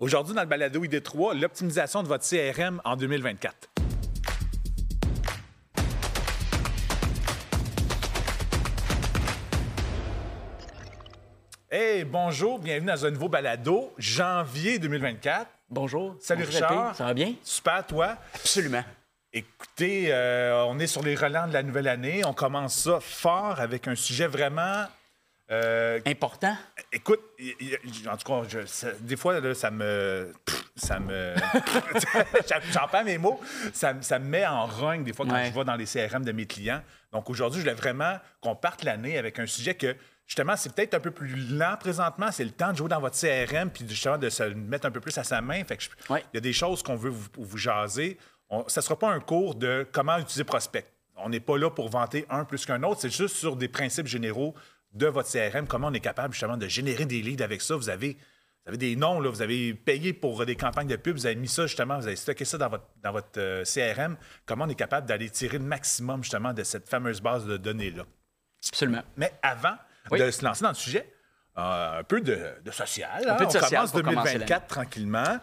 Aujourd'hui, dans le balado ID3, l'optimisation de votre CRM en 2024. Hey, bonjour, bienvenue dans un nouveau balado, janvier 2024. Bonjour. Salut Bonjour, Richard. Ça va bien? Super, toi? Absolument. Écoutez, euh, on est sur les relents de la nouvelle année. On commence ça fort avec un sujet vraiment. Euh, Important? écoute, en tout cas, je- ça- des fois, là, ça me. Ça me. J'en perds mes mots. Ça, me- ça me met en rogne des fois quand Ouais. je vais dans les CRM de mes clients. Donc aujourd'hui, je voulais vraiment qu'on parte l'année avec un sujet que. Justement, c'est peut-être un peu plus lent présentement. C'est le temps de jouer dans votre CRM puis justement de se mettre un peu plus à sa main. Fait que je- Ouais. il y a des choses qu'on veut vous, vous jaser. On- ça ne sera pas un cours de comment utiliser Prospect. On n'est pas là pour vanter un plus qu'un autre. C'est juste sur des principes généraux de votre CRM, comment on est capable justement de générer des leads avec ça? Vous avez, vous avez des noms, là, vous avez payé pour des campagnes de pub, vous avez mis ça justement, vous avez stocké ça dans votre, dans votre euh, CRM. Comment on est capable d'aller tirer le maximum justement de cette fameuse base de données-là? Absolument. Mais avant Oui. de se lancer dans le sujet, euh, un peu de, de social. hein. peu de on social commence pour commencer 2024 tranquillement.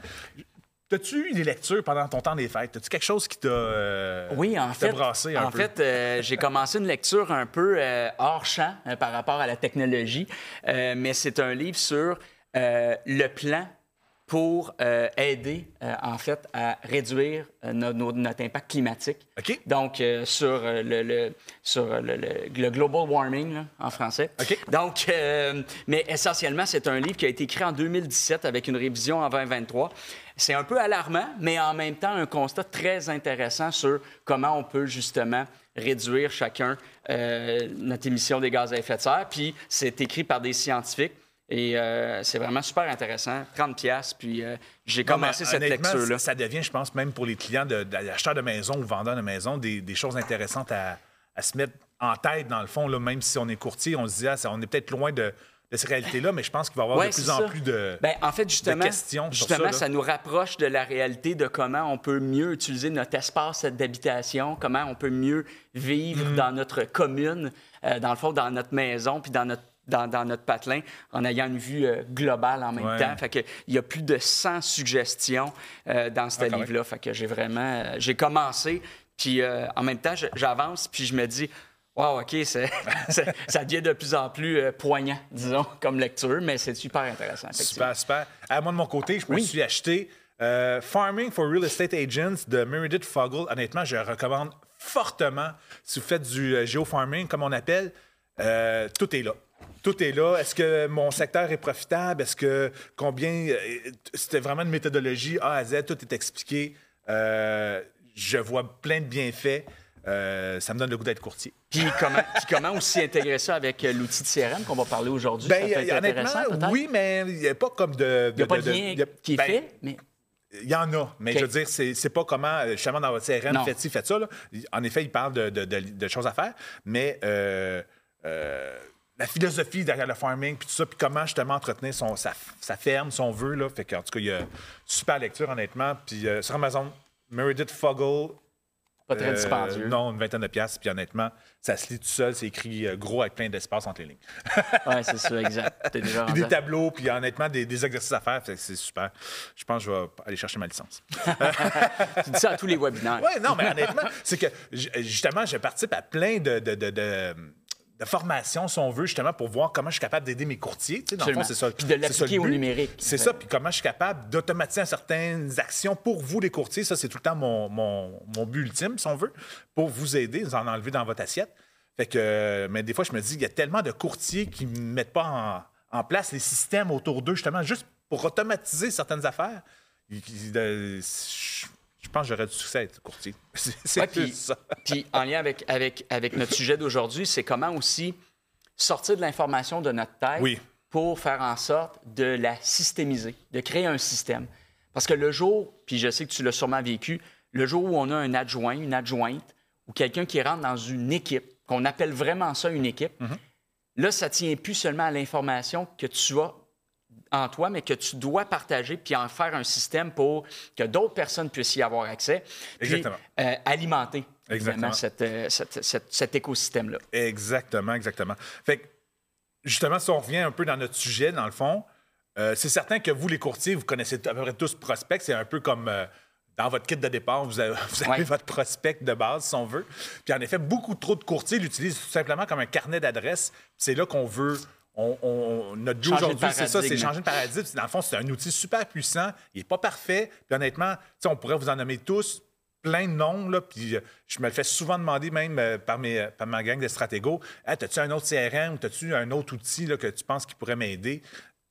As-tu eu des lectures pendant ton temps des fêtes? As-tu quelque chose qui t'a euh, Oui, en fait, brassé un en peu? fait euh, j'ai commencé une lecture un peu euh, hors champ euh, par rapport à la technologie, mais c'est un livre sur le plan pour euh, aider, euh, en fait, à réduire euh, no- no- notre impact climatique. OK. Donc, sur, le, le- sur le, global warming, là, en français. OK. Donc, mais essentiellement, c'est un livre qui a été écrit en 2017 avec une révision en 2023. C'est un peu alarmant, mais en même temps, un constat très intéressant sur comment on peut justement réduire chacun notre émission des gaz à effet de serre. Puis, c'est écrit par des scientifiques. Et euh, c'est vraiment super intéressant. 30 pièces puis euh, j'ai mais commencé cette lecture-là. Ça devient, je pense, même pour les clients de- d'acheteurs de, maisons ou vendeurs de maisons, des, des choses intéressantes à, à se mettre en tête, dans le fond. Là, même si on est courtier, on se dit, ah, on est peut-être loin de, de ces réalités-là, mais je pense qu'il va y avoir Ouais, de plus en ça. plus de. Ben, en fait, justement, questions justement ça, nous rapproche de la réalité de comment on peut mieux utiliser notre espace d'habitation, comment on peut mieux vivre Mm-hmm. dans notre commune, euh, dans le fond, dans notre maison, puis dans notre dans, dans notre patelin, en ayant une vue euh, globale en même Ouais. temps. Fait que, il y a plus de 100 suggestions euh, dans ce Ah, livre-là. Fait que j'ai vraiment... euh, j'ai commencé, puis en même temps, j'avance, puis je me dis... Wow, OK, ça devient de plus en plus euh, poignant, disons, comme lecture, mais c'est super intéressant. Super, super. À moi, de mon côté, je me Oui. suis acheté euh, Farming for Real Estate Agents de Meredith Fogel. Honnêtement, je recommande fortement. Si vous faites du euh, géofarming, comme on appelle, tout est là. Tout est là. Est-ce que mon secteur est profitable? Est-ce que combien. euh, C'était vraiment une méthodologie A à Z, tout est expliqué. Euh, je vois plein de bienfaits. Euh, ça me donne le goût d'être courtier. Puis comment, puis comment aussi intégrer ça avec l'outil de CRM qu'on va parler aujourd'hui? Ben, honnêtement, oui, mais il n'y a pas comme de. Il n'y a pas de lien qui est ben, fait, mais Il y en a, mais je veux dire, c'est, pas comment, justement, dans votre CRM, Non. faites ci, faites ça. là. En effet, il parle de, de- choses à faire, mais euh, la philosophie derrière le farming, puis tout ça, puis comment justement entretenir son, sa, sa ferme, son vœu, là. Fait qu'en tout cas, il y a super lecture, honnêtement. Puis euh, sur Amazon, Meredith Fogel. pas très euh, dispendieux. Non, une vingtaine de piastres, puis honnêtement, ça se lit tout seul, c'est écrit euh, gros avec plein d'espace entre les lignes. Oui, c'est ça, exact. T'es déjà Puis des tableaux, puis honnêtement, des, des exercices à faire, c'est super. Je pense que je vais aller chercher ma licence. Tu dis ça à tous les webinaires. Oui, non, mais honnêtement, c'est que justement, je participe à plein de, de, de, de- de formations, si on veut, justement, pour voir comment je suis capable d'aider mes courtiers. Tu sais, dans le fond, c'est ça. Puis de l'appliquer au numérique. C'est ça, puis comment je suis capable d'automatiser certaines actions pour vous, les courtiers. Ça, c'est tout le temps mon, mon, mon but ultime, si on veut, pour vous aider, vous en enlever dans votre assiette. Fait que, euh, mais des fois, je me dis, il y a tellement de courtiers qui ne mettent pas en, en place les systèmes autour d'eux, justement, juste pour automatiser certaines affaires. Je je pense que j'aurais du succès à être courtier. C'est Ouais, plus puis, ça. puis en lien avec, avec, avec notre sujet d'aujourd'hui, c'est comment aussi sortir de l'information de notre tête Oui. pour faire en sorte de la systémiser, de créer un système. Parce que le jour, puis je sais que tu l'as sûrement vécu, le jour où on a un adjoint, une adjointe, ou quelqu'un qui rentre dans une équipe, qu'on appelle vraiment ça une équipe, Mm-hmm. là, ça ne tient plus seulement à l'information que tu as en toi, mais que tu dois partager puis en faire un système pour que d'autres personnes puissent y avoir accès. Puis, Exactement. euh, alimenter Exactement. cette, euh, cette- cette- cet écosystème-là. Exactement, exactement. Fait que, justement, si on revient un peu dans notre sujet, dans le fond, Euh, c'est certain que vous, les courtiers, vous connaissez à peu près tous prospect. C'est un peu comme euh, dans votre kit de départ, vous avez, vous avez Ouais. votre prospect de base, si on veut. Puis en effet, beaucoup trop de courtiers l'utilisent tout simplement comme un carnet d'adresses. C'est là qu'on veut. On, on- notre but aujourd'hui, c'est ça, c'est changer de paradigme. Dans le fond, c'est un outil super puissant. Il n'est pas parfait. Puis honnêtement, on pourrait vous en nommer tous plein de noms. Là, puis euh, je me le fais souvent demander, même euh, par, mes, euh, par ma gang de stratégos hey, As-tu un autre CRM ou as-tu un autre outil là, que tu penses qui pourrait m'aider?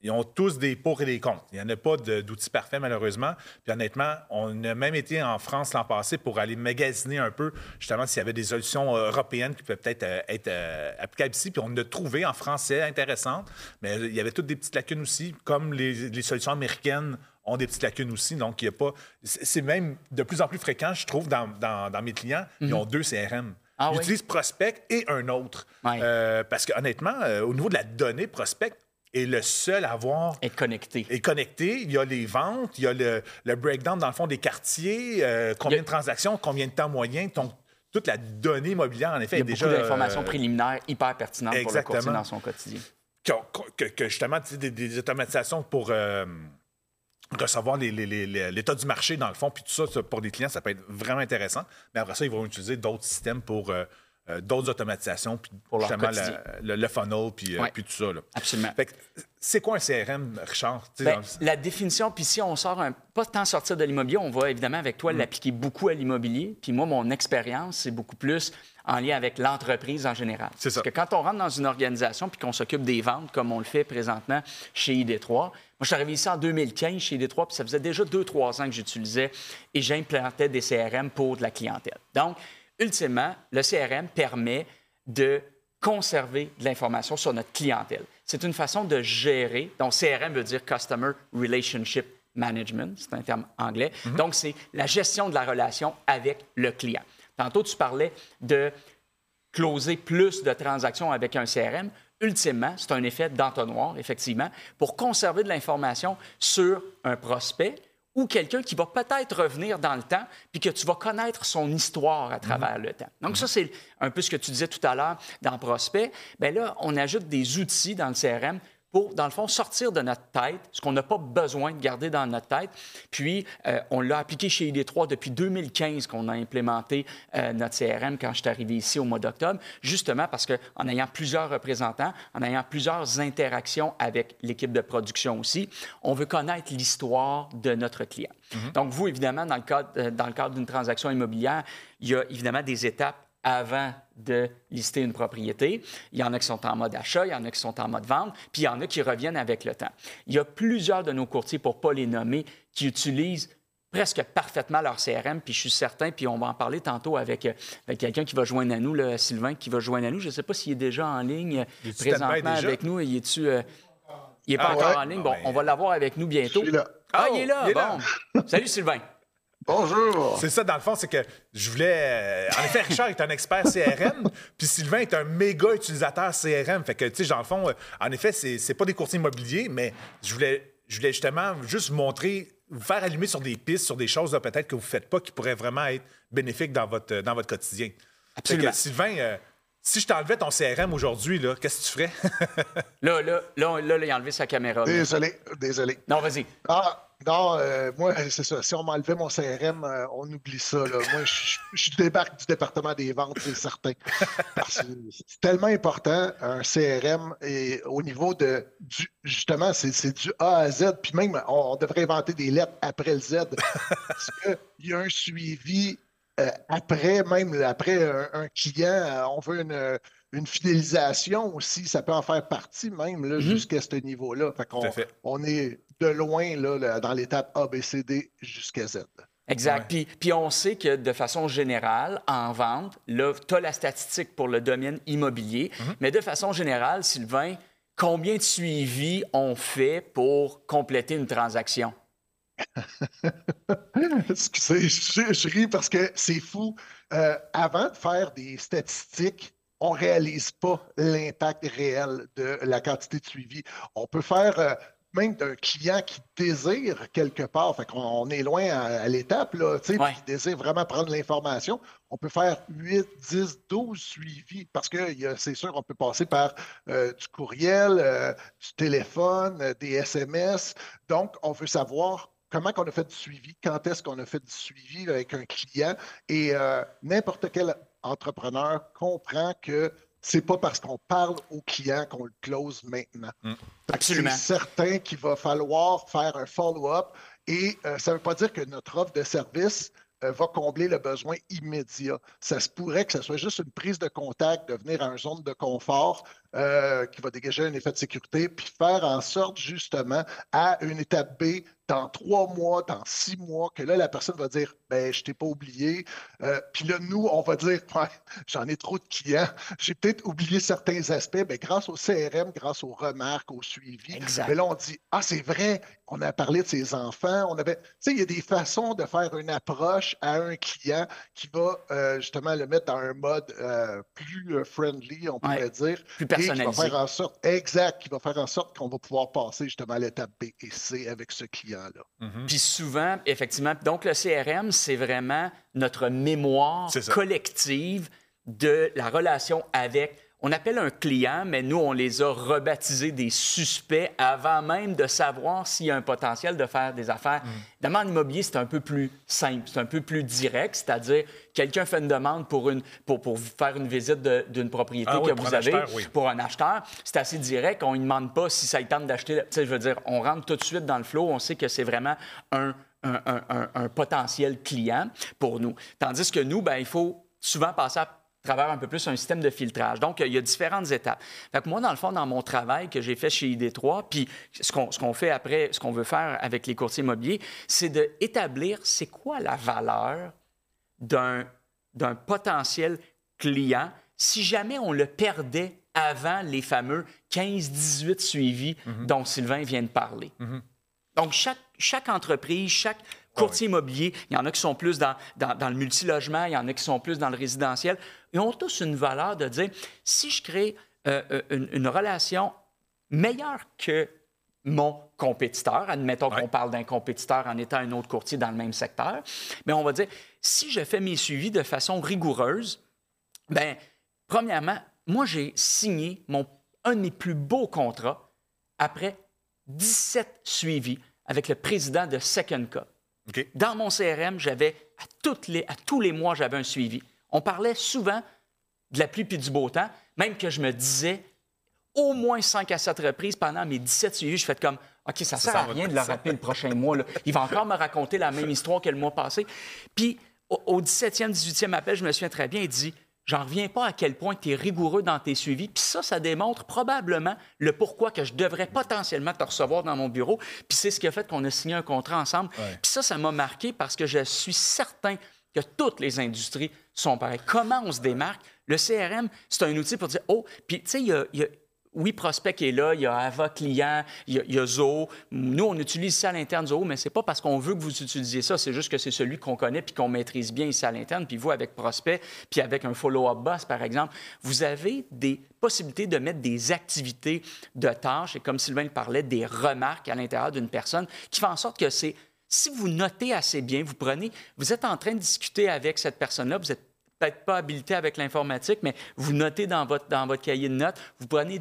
Ils ont tous des pour et des contre. Il n'y en a pas de- d'outil parfait, malheureusement. Puis honnêtement, on a même été en France l'an passé pour aller magasiner un peu, justement, s'il y avait des solutions euh, européennes qui pouvaient peut-être euh, être euh, applicables ici. Puis on en a trouvé en français intéressantes, mais il y avait toutes des petites lacunes aussi, comme les, les solutions américaines ont des petites lacunes aussi. Donc, il y a pas. C'est même de plus en plus fréquent, je trouve, dans, dans- dans mes clients, ils ont deux CRM. Ah ils oui? utilisent Prospect et un autre. Ouais. Euh, parce que honnêtement, euh, au niveau de la donnée, Prospect est le seul à avoir Être connecté. est connecté. Il y a les ventes, il y a le, le breakdown, dans le fond, des quartiers, euh, combien a- de transactions, combien de temps moyen. Donc, toute la donnée immobilière, en effet, Il y a est déjà. beaucoup d'informations euh, préliminaires hyper pertinentes pour le courtier dans son quotidien. que, que- que justement, tu sais, des, des automatisations pour euh, recevoir les- les- les- les- l'état du marché, dans le fond, puis tout ça, ça, pour des clients, ça peut être vraiment intéressant. Mais après ça, ils vont utiliser d'autres systèmes pour euh, euh, d'autres automatisations, puis Pour leur justement la- le, le funnel, puis, euh, Ouais. puis tout ça. là. Absolument. C'est quoi un CRM, Richard? Ben, dans le- la définition, puis si on sort un, pas tant sortir de l'immobilier, on va évidemment avec Mm. toi l'appliquer beaucoup à l'immobilier. Puis moi, mon expérience, c'est beaucoup plus en lien avec l'entreprise en général. C'est ça. Parce que quand on rentre dans une organisation puis qu'on s'occupe des ventes, comme on le fait présentement chez ID3, moi, je suis arrivé ici en 2015 chez ID3, puis ça faisait déjà deux, trois ans que j'utilisais et j'implantais des CRM pour de la clientèle. Donc, ultimement, le CRM permet de conserver de l'information sur notre clientèle. C'est une façon de gérer. Donc, CRM veut dire Customer Relationship Management, c'est un terme anglais. Donc, c'est la gestion de la relation avec le client. Tantôt, tu parlais de closer plus de transactions avec un CRM. Ultimement, c'est un effet d'entonnoir, effectivement, pour conserver de l'information sur un prospect ou quelqu'un qui va peut-être revenir dans le temps, puis que tu vas connaître son histoire à travers le temps. Donc ça, c'est un peu ce que tu disais tout à l'heure dans Prospect. Bien là, on ajoute des outils dans le CRM pour, dans le fond, sortir de notre tête ce qu'on n'a pas besoin de garder dans notre tête. Puis, euh, on l'a appliqué chez ID3 depuis 2015 qu'on a implémenté euh, notre CRM quand je suis arrivé ici au mois d'octobre, justement parce qu'en ayant plusieurs représentants, en ayant plusieurs interactions avec l'équipe de production aussi, on veut connaître l'histoire de notre client. Donc, vous, évidemment, dans le cadre, euh, dans le cadre d'une transaction immobilière, il y a évidemment des étapes avant de lister une propriété. Il y en a qui sont en mode achat, il y en a qui sont en mode vente, puis il y en a qui reviennent avec le temps. Il y a plusieurs de nos courtiers, pour ne pas les nommer, qui utilisent presque parfaitement leur CRM, puis je suis certain, puis on va en parler tantôt avec, euh, avec quelqu'un qui va joindre à nous, là, Sylvain, qui va joindre à nous. Je ne sais pas s'il est déjà en ligne euh, présentement avec nous. Il est-tu... euh, il n'est pas Ah encore ouais? en ligne? Ah Bon, ouais. on va l'avoir avec nous bientôt. Je suis là. Ah, Oh, il est là, il est là. bon. Salut, Sylvain. Bonjour. C'est ça, dans le fond, c'est que je voulais. euh, en effet, Richard est un expert CRM, puis Sylvain est un méga utilisateur CRM. Fait que, tu sais, dans le fond, euh, en effet, c'est pas des courtiers immobiliers, mais je voulais, je voulais justement juste vous montrer, vous faire allumer sur des pistes, sur des choses peut-être que vous faites pas qui pourraient vraiment être bénéfiques dans votre, euh, dans votre quotidien. Absolument. Fait que, Sylvain, euh, si je t'enlevais ton CRM aujourd'hui, là, qu'est-ce que tu ferais? Là, là, là, là, là, il a enlevé sa caméra. là. Désolé, désolé. Non, vas-y. Ah, non, euh, moi, c'est ça. Si on m'enlevait mon CRM, euh, on oublie ça. Moi, je, débarque du département des ventes, c'est certain. C'est tellement important, un CRM, et au niveau de, du, justement, c'est du A à Z, puis même, on, devrait inventer des lettres après le Z. Parce qu'il y a un suivi euh, après, même après un, un client, on veut une, une fidélisation aussi, ça peut en faire partie même là, jusqu'à ce niveau-là. Fait qu'on Tout à fait. on est de loin là, là, dans l'étape A, B, C, D jusqu'à Z. Exact. Ouais. Puis, puis on sait que de façon générale, en vente, là, tu as la statistique pour le domaine immobilier, mais de façon générale, Sylvain, combien de suivis on fait pour compléter une transaction? Excusez, je, je ris parce que c'est fou. Euh, avant de faire des statistiques, on ne réalise pas l'impact réel de la quantité de suivi. On peut faire, euh, même d'un client qui désire quelque part, fait qu'on on est loin à, l'étape, là, tu sais, Ouais. qui désire vraiment prendre l'information, on peut faire 8, 10, 12 suivis parce que c'est sûr, on peut passer par euh, du courriel, euh, du téléphone, des SMS. Donc, on veut savoir comment on a fait du suivi, quand est-ce qu'on a fait du suivi avec un client. Et euh, n'importe quel entrepreneur comprend que c'est pas parce qu'on parle au client qu'on le close maintenant. Que Absolument. C'est certain qu'il va falloir faire un follow-up et euh, ça ne veut pas dire que notre offre de service euh, va combler le besoin immédiat. Ça se pourrait que ce soit juste une prise de contact, de venir à une zone de confort euh, qui va dégager un effet de sécurité, puis faire en sorte justement à une étape B, dans trois mois, dans six mois, que là, la personne va dire ben, je t'ai pas oublié. Euh, puis là, nous, on va dire ouais, j'en ai trop de clients, j'ai peut-être oublié certains aspects. Ben, grâce au CRM, grâce aux remarques, au suivi, Exact. mais là, on dit Ah, c'est vrai, on a parlé de ses enfants. On avait. Tu sais, il y a des façons de faire une approche à un client qui va euh, justement le mettre dans un mode euh, plus friendly, on pourrait Ouais. dire. Plus Et qui va personnalisé. faire en sorte, exact, qui va faire en sorte qu'on va pouvoir passer justement à l'étape B et C avec ce Mhm. Puis souvent, effectivement, donc le CRM, c'est vraiment notre mémoire collective de la relation avec. On appelle un client, mais nous, on les a rebaptisés des suspects avant même de savoir s'il y a un potentiel de faire des affaires. Mm. Évidemment, en immobilier, c'est un peu plus simple, c'est un peu plus direct, c'est-à-dire quelqu'un fait une demande pour, une, pour, pour faire une visite d'une propriété Ah oui, que vous avez. acheteur, oui. Pour un acheteur, c'est assez direct. On ne demande pas si ça tente d'acheter. Je veux dire, on rentre tout de suite dans le flow. On sait que c'est vraiment un, un- un- un- un potentiel client pour nous. Tandis que nous, ben, il faut souvent passer à travers un peu plus un système de filtrage. Donc, il y a différentes étapes. Fait que moi, dans le fond, dans mon travail que j'ai fait chez ID3, puis ce qu'on ce qu'on fait après, ce qu'on veut faire avec les courtiers immobiliers, c'est d'établir c'est quoi la valeur d'un d'un potentiel client si jamais on le perdait avant les fameux 15-18 suivis dont Sylvain vient de parler. Donc, chaque, chaque entreprise, chaque courtier immobilier, il y en a qui sont plus dans, dans, dans le multilogement, il y en a qui sont plus dans le résidentiel, ils ont tous une valeur de dire, si je crée euh, euh, une, une relation meilleure que mon compétiteur, admettons Ouais. qu'on parle d'un compétiteur en étant un autre courtier dans le même secteur, mais on va dire, si je fais mes suivis de façon rigoureuse, ben, premièrement, moi, j'ai signé mon, un de mes plus beaux contrats après 17 suivis avec le président de Second Cup. Dans mon CRM, j'avais à, toutes les, à tous les mois, j'avais un suivi. On parlait souvent de la pluie puis du beau temps, même que je me disais au moins 5 à 7 reprises pendant mes 17 suivis, je fais comme OK, ça sert s'en à rien de le ça. rappeler le prochain mois. là. Il va encore me raconter la même histoire que le mois passé. Puis au, au 17e, 18e appel, je me souviens très bien, il dit J'en reviens pas à quel point tu es rigoureux dans tes suivis. Puis ça, ça démontre probablement le pourquoi que je devrais potentiellement te recevoir dans mon bureau. Puis c'est ce qui a fait qu'on a signé un contrat ensemble. Ouais. Puis ça, ça m'a marqué parce que je suis certain que toutes les industries sont pareilles. Comment on se démarque? Le CRM, c'est un outil pour dire, oh, puis tu sais, il y a, il y a- oui, Prospect est là, il y a Ava Client, il y a, il Zoho. Nous, on utilise ça à l'interne, Zoho, mais c'est pas parce qu'on veut que vous utilisiez ça, c'est juste que c'est celui qu'on connaît puis qu'on maîtrise bien ici à l'interne. Puis vous, avec Prospect, puis avec un follow-up boss, par exemple, vous avez des possibilités de mettre des activités de tâches, et comme Sylvain le parlait, des remarques à l'intérieur d'une personne qui fait en sorte que c'est si vous notez assez bien, vous prenez, vous êtes en train de discuter avec cette personne-là, vous n'êtes peut-être pas habilité avec l'informatique, mais vous notez dans votre, dans votre cahier de notes, vous prenez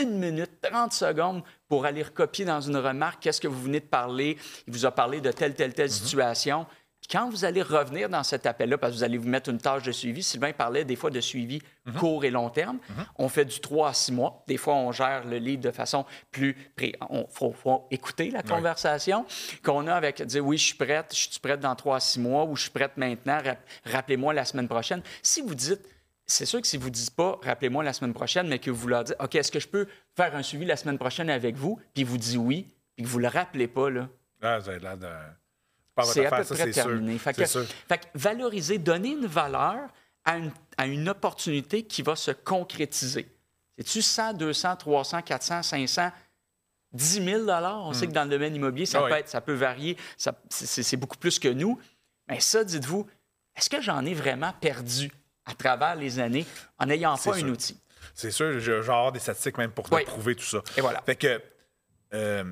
une minute, 30 secondes pour aller recopier dans une remarque qu'est-ce que vous venez de parler. Il vous a parlé de telle, telle, telle situation. Puis quand vous allez revenir dans cet appel-là, parce que vous allez vous mettre une tâche de suivi, Sylvain parlait des fois de suivi court et long terme. On fait du 3 à 6 mois. Des fois, on gère le livre de façon plus... pré- On faut, faut écouter la conversation qu'on a avec dire oui, je suis prête, je suis prête dans 3 à 6 mois ou je suis prête maintenant, rap- rappelez-moi la semaine prochaine. Si vous dites c'est sûr que si vous ne dites pas, rappelez-moi la semaine prochaine, mais que vous leur dites, OK, est-ce que je peux faire un suivi la semaine prochaine avec vous, puis vous dit oui, puis que vous ne le rappelez pas, là, Ah, l'air de. C'est à peu ça, près terminé. Fait C'est que, sûr. fait que valoriser, donner une valeur à une, à une opportunité qui va se concrétiser. C'est-tu 100, 200, 300, 400, 500, 10 000 On sait que dans le domaine immobilier, ça, Ah peut, être, ça peut varier. C'est beaucoup plus que nous. Mais ça, dites-vous, est-ce que j'en ai vraiment perdu? À travers les années en n'ayant pas un outil? C'est sûr, vais avoir des statistiques même pour te Oui. prouver tout ça. Et voilà. Fait que, euh,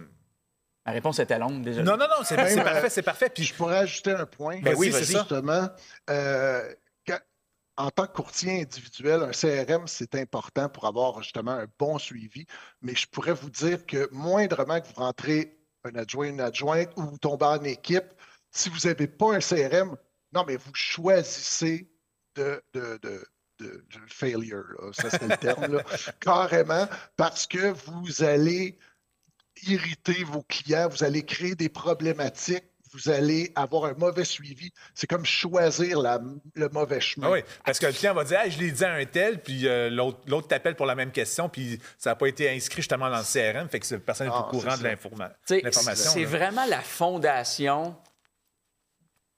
Ma réponse était longue, déjà. Non, non, non, c'est parfait, c'est parfait. Puis Je pourrais ajouter un point. Ben oui, vas-y. c'est ça. Justement, euh, quand- en tant que courtier individuel, un CRM, c'est important pour avoir justement un bon suivi. Mais je pourrais vous dire que moindrement que vous rentrez un adjoint, une adjointe ou vous tombez en équipe, si vous n'avez pas un CRM, non, mais vous choisissez de, de, de, de- de failure, là. ça c'est le terme, là, carrément, parce que vous allez irriter vos clients, vous allez créer des problématiques, vous allez avoir un mauvais suivi. C'est comme choisir la- le mauvais chemin. Ah oui, parce que le client va dire Hey, je l'ai dit à un tel, puis euh, l'autre l'autre t'appelle pour la même question, puis ça n'a pas été inscrit justement dans le CRM, fait que personne n'est Ah, au courant c'est de l'information. C'est là. vraiment la fondation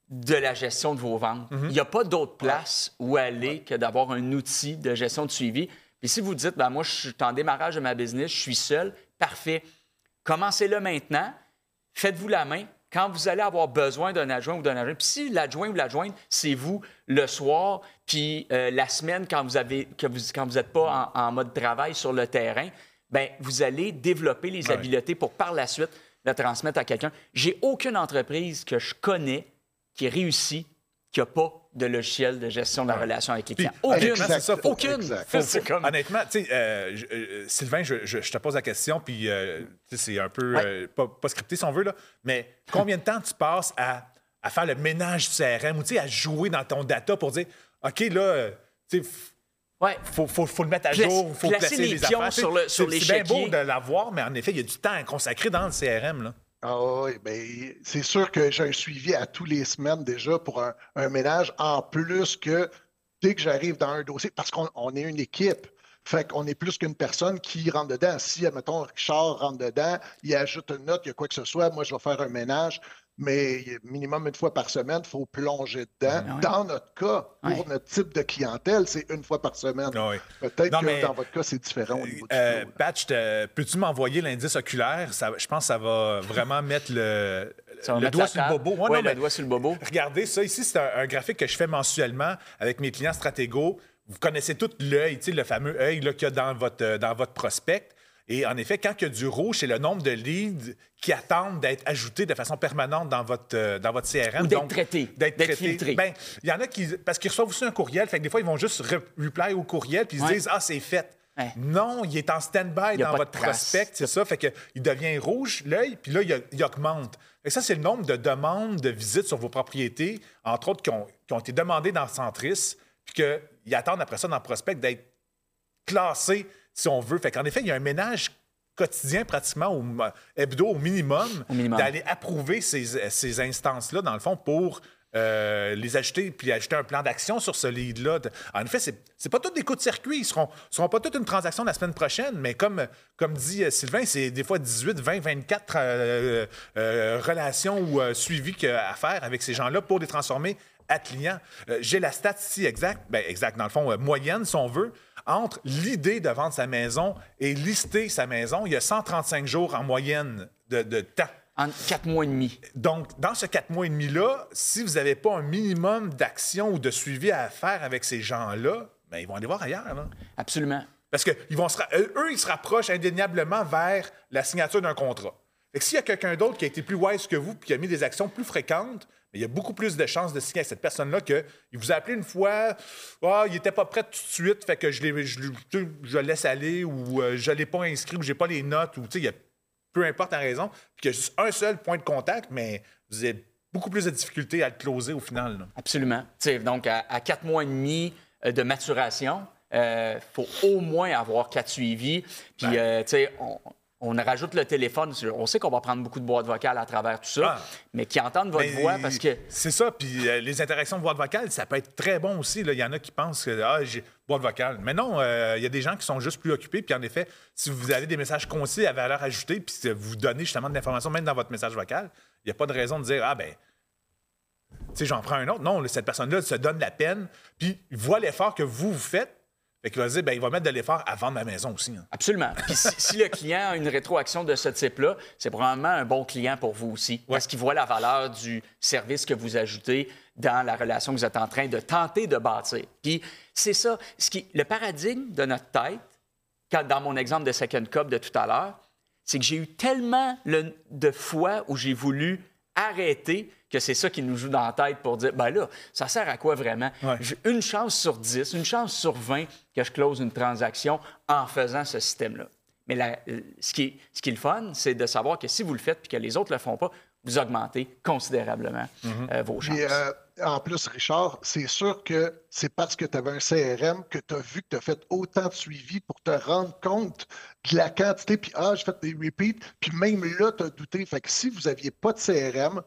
de la gestion de vos ventes. Mhm. Il n'y a pas d'autre place où aller que d'avoir un outil de gestion de suivi. Puis si vous dites, ben, moi, je suis en démarrage de ma business, je suis seul, parfait. Commencez-le maintenant, faites-vous la main. Quand vous allez avoir besoin d'un adjoint ou d'un adjoint, puis si l'adjoint ou l'adjointe, c'est vous le soir, puis euh, la semaine, quand vous avez, que vous, quand vous n'êtes pas en, en mode travail sur le terrain, ben vous allez développer les Ouais. habiletés pour par la suite le transmettre à quelqu'un. J'ai aucune entreprise que je connais qui réussit qui n'a pas de logiciel de gestion de la relation avec les clients. Aucune. c'est ça, faut- Aucune. C'est comme- Honnêtement, euh, je- euh, Sylvain, je, je- je te pose la question, puis euh, c'est un peu euh, pas, pas scripté si on veut, là, mais combien de temps tu passes à, à faire le ménage du CRM ou à jouer dans ton data pour dire OK, là, euh, tu sais, f- Ouais. faut, faut, faut le mettre à Placer- jour, il faut placer placer les les, pions affaires. Sur le- sur c'est- les C'est bien beau de l'avoir, mais en effet, il y a du temps à consacrer dans le CRM. Là. Ah oui, ben, c'est sûr que j'ai un suivi à tous les semaines déjà pour un, ménage, en plus que dès que j'arrive dans un dossier, parce qu'on on est une équipe. Fait qu'on est plus qu'une personne qui rentre dedans. Si, admettons, Richard rentre dedans, il ajoute une note, il y a quoi que ce soit, moi, je vais faire un ménage, mais minimum une fois par semaine, il faut plonger dedans. Ouais. Dans notre cas, pour notre type de clientèle, c'est une fois par semaine. Ah oui. Peut-être que mais- dans votre cas, c'est différent au niveau du Euh, flow, là. Pat, je te- peux-tu m'envoyer l'indice oculaire? Ça- je pense que ça va vraiment mettre le, le doigt sur le bobo. Non, le mais doigt sur le bobo. Regardez ça. Ici, c'est un, un graphique que je fais mensuellement avec mes clients stratégos. Vous connaissez tout l'œil, tu sais, le fameux œil qu'il y a dans votre, euh, dans votre prospect. Et en effet, quand il y a du rouge, c'est le nombre de leads qui attendent d'être ajoutés de façon permanente dans votre, euh, dans votre CRM. Ou d'être traités, D'être traités. filtrés. Ben, il y en a qui. Parce qu'ils reçoivent aussi un courriel. Fait que des fois, ils vont juste re- reply au courriel puis ils se disent Ah, c'est fait. Ouais. Non, il est en stand-by dans votre prospect, c'est ça. Fait que il devient rouge, l'œil, puis là, il, il augmente. Que ça, c'est le nombre de demandes de visites sur vos propriétés, entre autres, qui ont, qui ont été demandées dans Centris, puis qu'ils attendent après ça dans le prospect d'être classés, si on veut. Fait qu'en effet, il y a un ménage quotidien pratiquement au hebdo au minimum, d'aller approuver ces, ces instances-là, dans le fond, pour euh, les ajouter puis ajouter un plan d'action sur ce lead-là. En effet, c'est c'est pas tous des coups de circuit. Ils seront, seront pas toutes une transaction la semaine prochaine, mais comme, comme dit euh, Sylvain, c'est des fois 18, 20, 24 euh, euh, relations ou euh, suivis à faire avec ces gens-là pour les transformer à clients. Euh, J'ai la stat ici exacte, ben, exact, dans le fond, euh, moyenne, si on veut, entre l'idée de vendre sa maison et lister sa maison, il y a 135 jours en moyenne de, de temps. En quatre mois et demi. Donc, dans ce quatre mois et demi-là, si vous n'avez pas un minimum d'action ou de suivi à faire avec ces gens-là, ben, ils vont aller voir ailleurs. là. Absolument. Parce que ils vont se eux, ils se rapprochent indéniablement vers la signature d'un contrat. S'il y a quelqu'un d'autre qui a été plus wise que vous puis qui a mis des actions plus fréquentes, il y a beaucoup plus de chances de signer avec cette personne-là que il vous a appelé une fois, ah, il n'était pas prêt tout de suite, fait que je, l'ai- je, le- tu sais, je le laisse aller ou euh, je ne l'ai pas inscrit ou j'ai pas les notes ou tu sais, il y a peu importe la raison, puis qu'il y a juste un seul point de contact, mais vous avez beaucoup plus de difficultés à le closer au final. là. Absolument. Tu sais, donc, à, à quatre mois et demi euh, de maturation, il faut au moins avoir quatre suivis. Puis, Ben. euh, tu sais, on, on rajoute le téléphone. On sait qu'on va prendre beaucoup de boîtes vocales à travers tout ça, Ah. mais qui entendent votre Mais voix parce que. C'est ça, puis euh, les interactions de boîte vocale, ça peut être très bon aussi. là. Il y en a qui pensent que ah, j'ai boîte vocale. Mais non, euh, il y a des gens qui sont juste plus occupés. Puis en effet, si vous avez des messages concis à valeur ajoutée, puis vous donnez justement de l'information, même dans votre message vocal, il n'y a pas de raison de dire Ah, ben, tu sais, j'en prends un autre. Non, cette personne-là se donne la peine, puis voit l'effort que vous, vous faites. Fait qu'il va se dire, ben, il va mettre de l'effort à vendre ma maison aussi. hein. Absolument. Puis si, si le client a une rétroaction de ce type-là, c'est probablement un bon client pour vous aussi. Parce qu'il voit la valeur du service que vous ajoutez dans la relation que vous êtes en train de tenter de bâtir. Puis c'est ça, ce qui, le paradigme de notre tête, quand, dans mon exemple de Second Cup de tout à l'heure, c'est que j'ai eu tellement le- de fois où j'ai voulu arrêter que c'est ça qui nous joue dans la tête pour dire, ben là, ça sert à quoi vraiment? Ouais. J'ai une chance sur 10, une chance sur 20 que je close une transaction en faisant ce système-là. Mais la- euh, ce, qui est, ce qui est le fun, c'est de savoir que si vous le faites et que les autres ne le font pas, vous augmentez considérablement euh, vos chances. Et euh, en plus, Richard, c'est sûr que c'est parce que tu avais un CRM que tu as vu que tu as fait autant de suivi pour te rendre compte de la quantité, puis ah, j'ai fait des repeats, puis même là, tu as douté. Fait que si vous n'aviez pas de CRM,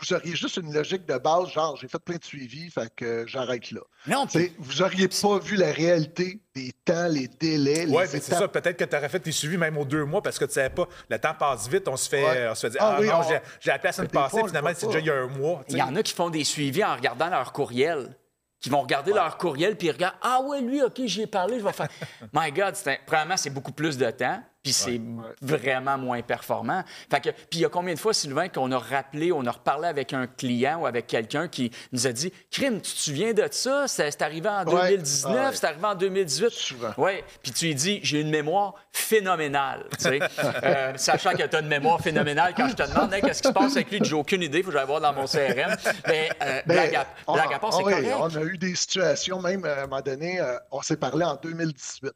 vous auriez juste une logique de base, genre j'ai fait plein de suivi, fait que euh, j'arrête là. Non, Tu sais, vous n'auriez pas vu la réalité des temps, les délais, Oui, mais c'est ça. Peut-être que tu aurais fait tes suivis même aux deux mois parce que tu savais pas. Le temps passe vite. On se fait, Ouais. on se fait dire Ah Ah, oui, non, on- j'ai- j'ai appelé la semaine passée. Finalement, c'est déjà il y a un mois. Il y en a qui font des suivis en regardant leur courriel, qui vont regarder leur courriel puis ils regardent Ah ouais, lui, OK, j'y ai parlé, je vais faire. My God, c'est un- premièrement, c'est beaucoup plus de temps, puis c'est vraiment moins performant. Fait que, puis il y a combien de fois, Sylvain, qu'on a rappelé, on a reparlé avec un client ou avec quelqu'un qui nous a dit Crime, tu te souviens de ça? C'est arrivé en Ouais. 2019, Ah ouais. c'est arrivé en 2018. Souvent. Oui, puis tu lui dis, j'ai une mémoire phénoménale. tu sais. Euh, sachant que tu as une mémoire phénoménale, quand je te demande Hey, qu'est-ce qui se passe avec lui, j'ai aucune idée, il faut que j'aille voir dans mon CRM. Mais euh, Ben, blague, à, on- blague à part, ah c'est correct. On a eu des situations, même euh, à un moment donné, euh, on s'est parlé en 2018.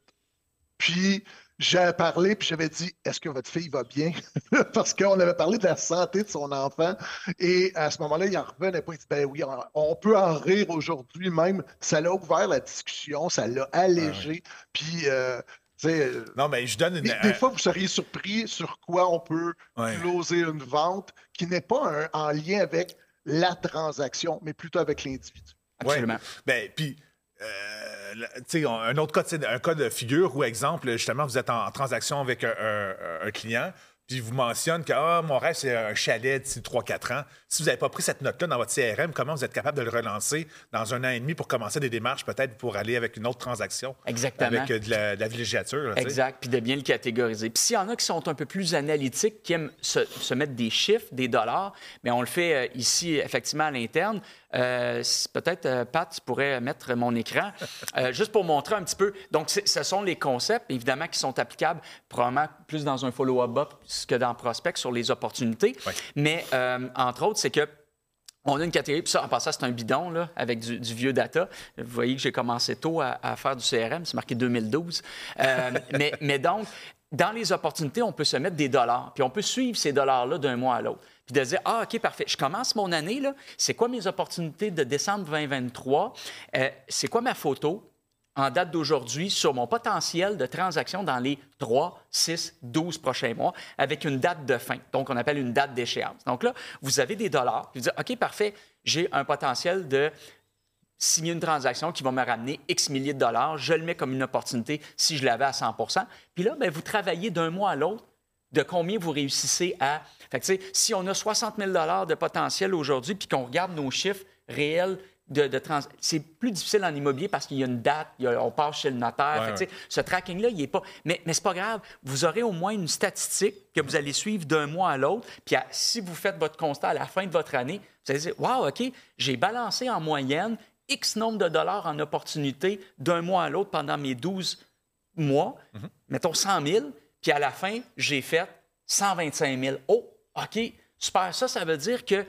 Puis j'ai parlé, puis j'avais dit Est-ce que votre fille va bien? Parce qu'on avait parlé de la santé de son enfant. Et à ce moment-là, il en revenait pas. Il dit Ben oui, on, peut en rire aujourd'hui même. Ça l'a ouvert la discussion, ça l'a allégé. Puis, euh, tu sais, euh, Non, mais je donne une. des, des fois, vous seriez surpris sur quoi on peut Ouais. closer une vente qui n'est pas un- en lien avec la transaction, mais plutôt avec l'individu. Ouais. Absolument. Ben, puis, euh, un autre cas, un cas de figure où, exemple, justement, vous êtes en, transaction avec un client, puis il vous mentionne que ah, mon rêve, c'est un chalet d'ici 3-4 ans. Si vous n'avez pas pris cette note-là dans votre CRM, comment vous êtes capable de le relancer dans un an et demi pour commencer des démarches, peut-être pour aller avec une autre transaction? Exactement. Avec euh, de la, de la villégiature. là. Exact, puis de bien le catégoriser. Puis s'il y en a qui sont un peu plus analytiques, qui aiment se, se mettre des chiffres, des dollars, mais on le fait euh, ici, effectivement, à l'interne. Euh, Peut-être, Pat, tu pourrais mettre mon écran, euh, juste pour montrer un petit peu. Donc, ce sont les concepts, évidemment, qui sont applicables probablement plus dans un follow-up que dans prospect sur les opportunités. Mais, euh, entre autres, c'est que on a une catégorie, puis ça, en passant, c'est un bidon, là, avec du, du vieux data. Vous voyez que j'ai commencé tôt à, à faire du CRM, c'est marqué 2012. Euh, mais, mais donc, dans les opportunités, on peut se mettre des dollars, puis on peut suivre ces dollars-là d'un mois à l'autre. Puis de dire, ah, OK, parfait, je commence mon année, là, c'est quoi mes opportunités de décembre 2023? Euh, c'est quoi ma photo? En date d'aujourd'hui sur mon potentiel de transaction dans les 3, 6, 12 prochains mois avec une date de fin. Donc, on appelle une date d'échéance. Donc là, vous avez des dollars. Vous dites, OK, parfait, j'ai un potentiel de signer une transaction qui va me ramener X milliers de dollars. Je le mets comme une opportunité si je l'avais à 100% Puis là, bien, vous travaillez d'un mois à l'autre de combien vous réussissez à... Fait que, si on a 60 000 de potentiel aujourd'hui, puis qu'on regarde nos chiffres réels de, de trans... C'est plus difficile en immobilier parce qu'il y a une date, il y a- on passe chez le notaire. Ouais, Fait Ce tracking-là, il n'est pas... Mais, mais c'est pas grave. Vous aurez au moins une statistique que vous allez suivre d'un mois à l'autre. Puis à- si vous faites votre constat à la fin de votre année, vous allez dire, « Wow, OK, j'ai balancé en moyenne X nombre de dollars en opportunité d'un mois à l'autre pendant mes 12 mois, mettons 100 000, puis à la fin, j'ai fait 125 000. Oh, OK, super. Ça, ça veut dire que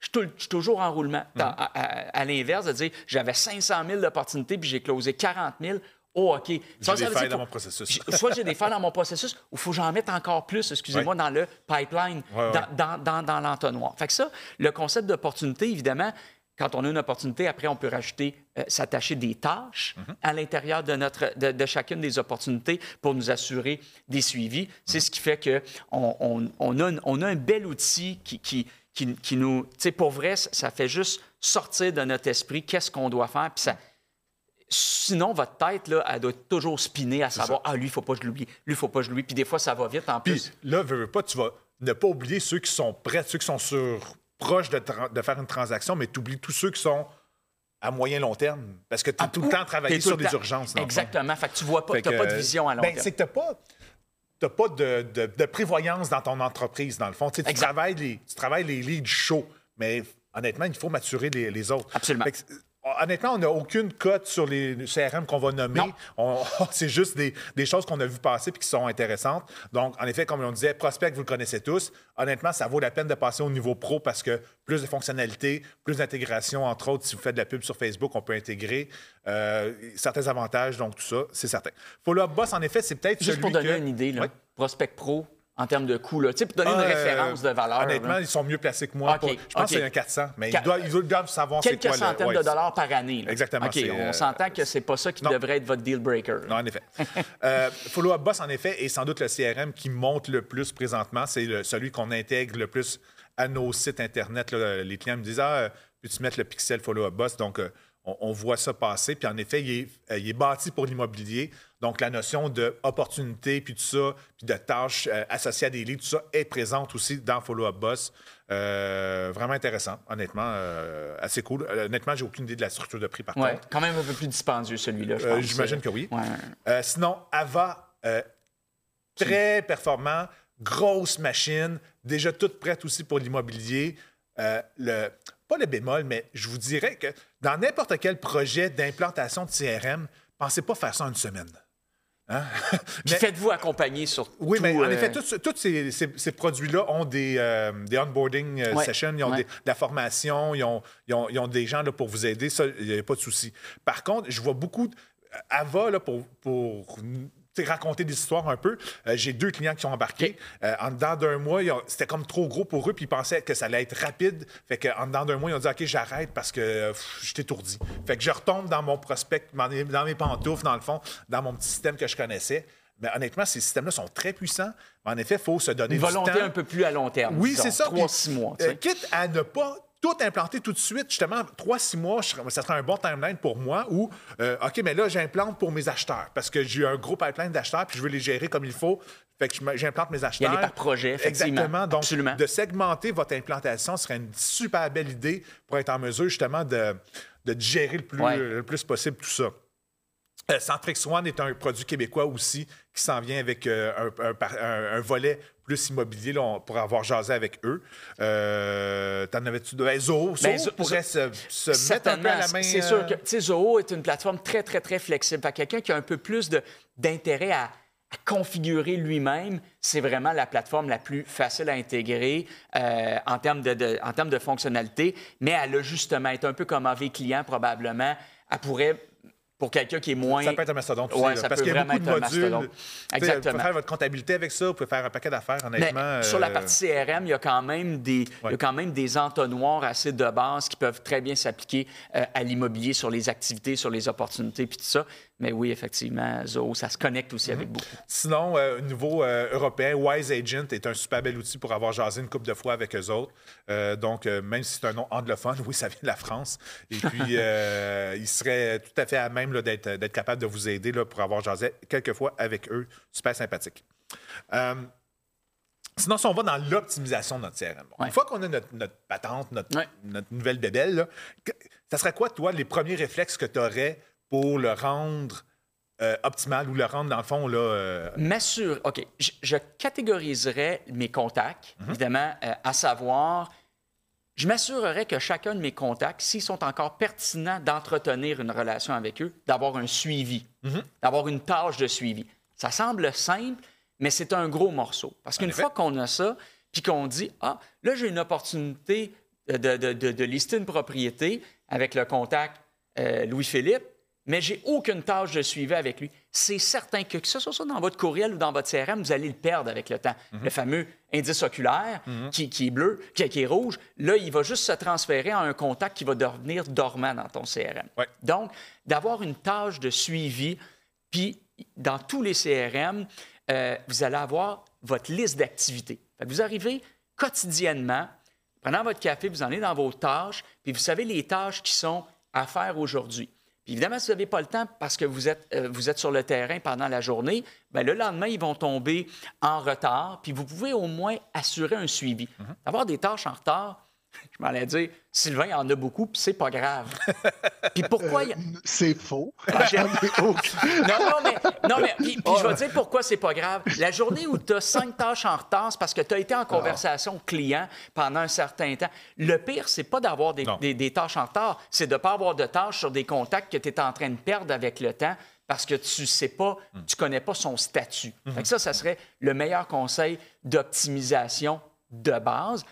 je suis toujours en roulement. Dans- à à- à l'inverse, de dire j'avais 500 000 d'opportunités, puis j'ai closé 40 000. Oh, OK. Ça, des failles dans mon processus. Soit j'ai des failles dans mon processus, ou il faut que j'en mette encore plus, excusez-moi, dans le pipeline, dans, dans, dans, dans l'entonnoir. Fait que ça, le concept d'opportunité, évidemment, quand on a une opportunité, après, on peut rajouter, euh, s'attacher des tâches Mm-hmm. à l'intérieur de, notre, de, de chacune des opportunités pour nous assurer des suivis. Mm-hmm. C'est ce qui fait qu'on on, on, on a un bel outil qui, qui, qui, qui nous... Tu sais, pour vrai, ça- fait juste sortir de notre esprit qu'est-ce qu'on doit faire. Puis ça, Sinon, votre tête, là, elle doit toujours spinner à savoir, ah, lui, il ne faut pas que je l'oublie, lui, il ne faut pas que je l'oublie. Puis des fois, ça va vite en Puis plus. là, veux, veux pas, tu vas ne pas oublier ceux qui sont prêts, ceux qui sont sur proches de, tra- de faire une transaction, mais tu oublies tous ceux qui sont à moyen long terme. Parce que tu es tout le temps travaillé Ah, sur des temps- urgences. Exactement. Fait que tu vois pas, tu que, pas de vision à long ben, terme. C'est que tu n'as pas, t'as pas de, de- de prévoyance dans ton entreprise, dans le fond. Tu travailles, les, tu travailles les leads chauds, mais honnêtement, il faut maturer les, les autres. Absolument. Honnêtement, on n'a aucune cote sur les CRM qu'on va nommer. C'est juste des, des choses qu'on a vues passer et qui sont intéressantes. Donc, en effet, comme on disait, Prospect, vous le connaissez tous. Honnêtement, ça vaut la peine de passer au niveau pro parce que plus de fonctionnalités, plus d'intégration, entre autres, si vous faites de la pub sur Facebook, on peut intégrer euh, certains avantages, donc tout ça, c'est certain. Follow Up Boss, en effet, c'est peut-être Juste pour donner une idée, là, Prospect Pro, en termes de coût, là, pour donner une référence de valeur. Honnêtement, ils sont mieux placés que moi. je pense que c'est un 400, mais ils, doivent, savoir c'est quoi. Quelques centaines de dollars par année. Exactement. OK, on euh, s'entend que c'est pas ça qui devrait être votre deal breaker. Non, en effet. euh, Follow Up Boss, en effet, est sans doute le CRM qui monte le plus présentement. C'est celui qu'on intègre le plus à nos sites Internet. Les clients me disent Ah, peux-tu mettre le pixel Follow Up Boss? Donc, euh, on, voit ça passer. Puis en effet, il est, il est bâti pour l'immobilier. Donc, la notion d'opportunité, puis tout ça, puis de tâches euh, associées à des leads, tout ça est présente aussi dans Follow Up Boss. Euh, vraiment intéressant, honnêtement. assez cool. honnêtement, j'ai aucune idée de la structure de prix, par ouais, contre. Quand même un peu plus dispendieux, celui-là, J'imagine que oui. sinon, Ava, très performant, grosse machine, déjà toute prête aussi pour l'immobilier. le pas le bémol, mais je vous dirais que dans n'importe quel projet d'implantation de CRM, pensez pas faire ça en une semaine. Hein? faites-vous accompagner sur Oui, mais en euh, effet, tous ces, produits-là ont des, euh, onboarding euh, sessions, ils ont de la formation, ils ont, des gens là, pour vous aider, ça, il n'y a pas de souci. Par contre, je vois beaucoup... Ava, là, pour, pour raconter des histoires un peu. Euh, j'ai deux clients qui sont embarqués. Euh, en dedans d'un mois, c'était comme trop gros pour eux, puis ils pensaient que ça allait être rapide. Fait qu'en dedans d'un mois, ils ont dit OK, j'arrête parce que je suis étourdi. Fait que je retombe dans mon prospect, dans mes pantoufles, dans le fond, dans mon petit système que je connaissais. Mais honnêtement, ces systèmes-là sont très puissants. En effet, il faut se donner Une volonté un peu plus à long terme. Oui, c'est ça. Trois, six mois. Euh, quitte à ne pas tout implanter tout de suite, justement, trois, six mois, ça serait un bon timeline pour moi où, euh, OK, mais là, j'implante pour mes acheteurs parce que j'ai un gros pipeline d'acheteurs puis je veux les gérer comme il faut. Fait que j'implante mes acheteurs. Il y a par projet, effectivement. Exactement. Donc, de segmenter votre implantation serait une super belle idée pour être en mesure, justement, de, de gérer le plus, le plus possible tout ça. Euh, Centrix One est un produit québécois aussi qui s'en vient avec euh, un, volet plus immobilier là, pour avoir jasé avec eux. Euh, T'en avais-tu de ben, Zoho, ben, pourrait se, mettre un peu à la main. C'est sûr que Zoho est une plateforme très, très, très flexible. Quelqu'un qui a un peu plus d'intérêt à, configurer lui-même, c'est vraiment la plateforme la plus facile à intégrer en, termes de, en termes de fonctionnalité, mais elle a justement, est un peu comme AV client probablement, elle pourrait pour quelqu'un qui est moins. Ça peut être un mastodonte aussi. ça parce qu'il y a beaucoup de modules. Exactement. Vous pouvez faire votre comptabilité avec ça, vous pouvez faire un paquet d'affaires, honnêtement. Sur la euh, partie CRM, il y, a quand même des, il y a quand même des entonnoirs assez de base qui peuvent très bien s'appliquer euh, à l'immobilier sur les activités, sur les opportunités, puis tout ça. Mais oui, effectivement, Zoho, ça se connecte aussi avec beaucoup. Sinon, euh, au niveau euh, européen, Wise Agent est un super bel outil pour avoir jasé une couple de fois avec eux autres. Euh, donc, même si c'est un nom anglophone, oui, ça vient de la France. Et puis, il serait tout à fait à même d'être capable de vous aider là, pour avoir jasé quelques fois avec eux. Super sympathique. Sinon, si on va dans l'optimisation de notre CRM, une fois qu'on a notre, patente, notre, nouvelle bébelle, ça serait quoi, toi, les premiers réflexes que tu aurais pour le rendre euh, optimal ou le rendre, dans le fond, là... Euh, M'assure... OK. Je, catégoriserais mes contacts, mhm. évidemment, euh, à savoir... Je m'assurerais que chacun de mes contacts, s'ils sont encore pertinents d'entretenir une relation avec eux, d'avoir un suivi, mhm. d'avoir une tâche de suivi. Ça semble simple, mais c'est un gros morceau. Parce qu'une fois qu'on a ça, puis qu'on dit, ah, là, j'ai une opportunité de, de, de, lister une propriété avec le contact Louis-Philippe, mais j'ai aucune tâche de suivi avec lui. C'est certain que, que ce soit dans votre courriel ou dans votre CRM, vous allez le perdre avec le temps. Mhm. Le fameux indice oculaire mhm. qui, est bleu, qui, est rouge, là, il va juste se transférer à un contact qui va devenir dormant dans ton CRM. Donc, d'avoir une tâche de suivi, puis dans tous les CRM, euh, vous allez avoir votre liste d'activités. Vous arrivez quotidiennement, prenant votre café, vous en allez dans vos tâches, puis vous savez les tâches qui sont à faire aujourd'hui évidemment, si vous n'avez pas le temps parce que vous êtes, euh, vous êtes sur le terrain pendant la journée, bien, le lendemain, ils vont tomber en retard. Puis vous pouvez au moins assurer un suivi. Mhm. Avoir des tâches en retard, Je m'en allais dire, Sylvain, il en a beaucoup, puis c'est pas grave. puis pourquoi. il y a- Euh, C'est faux. Ah, aucune. Non, non, mais, non, mais puis, puis je vais te dire pourquoi c'est pas grave. La journée où tu as cinq tâches en retard, c'est parce que tu as été en conversation client pendant un certain temps. Le pire, c'est pas d'avoir des, des- des tâches en retard, c'est de pas avoir de tâches sur des contacts que tu es en train de perdre avec le temps parce que tu sais pas, tu connais pas son statut. Fait que ça, ça serait le meilleur conseil d'optimisation de base.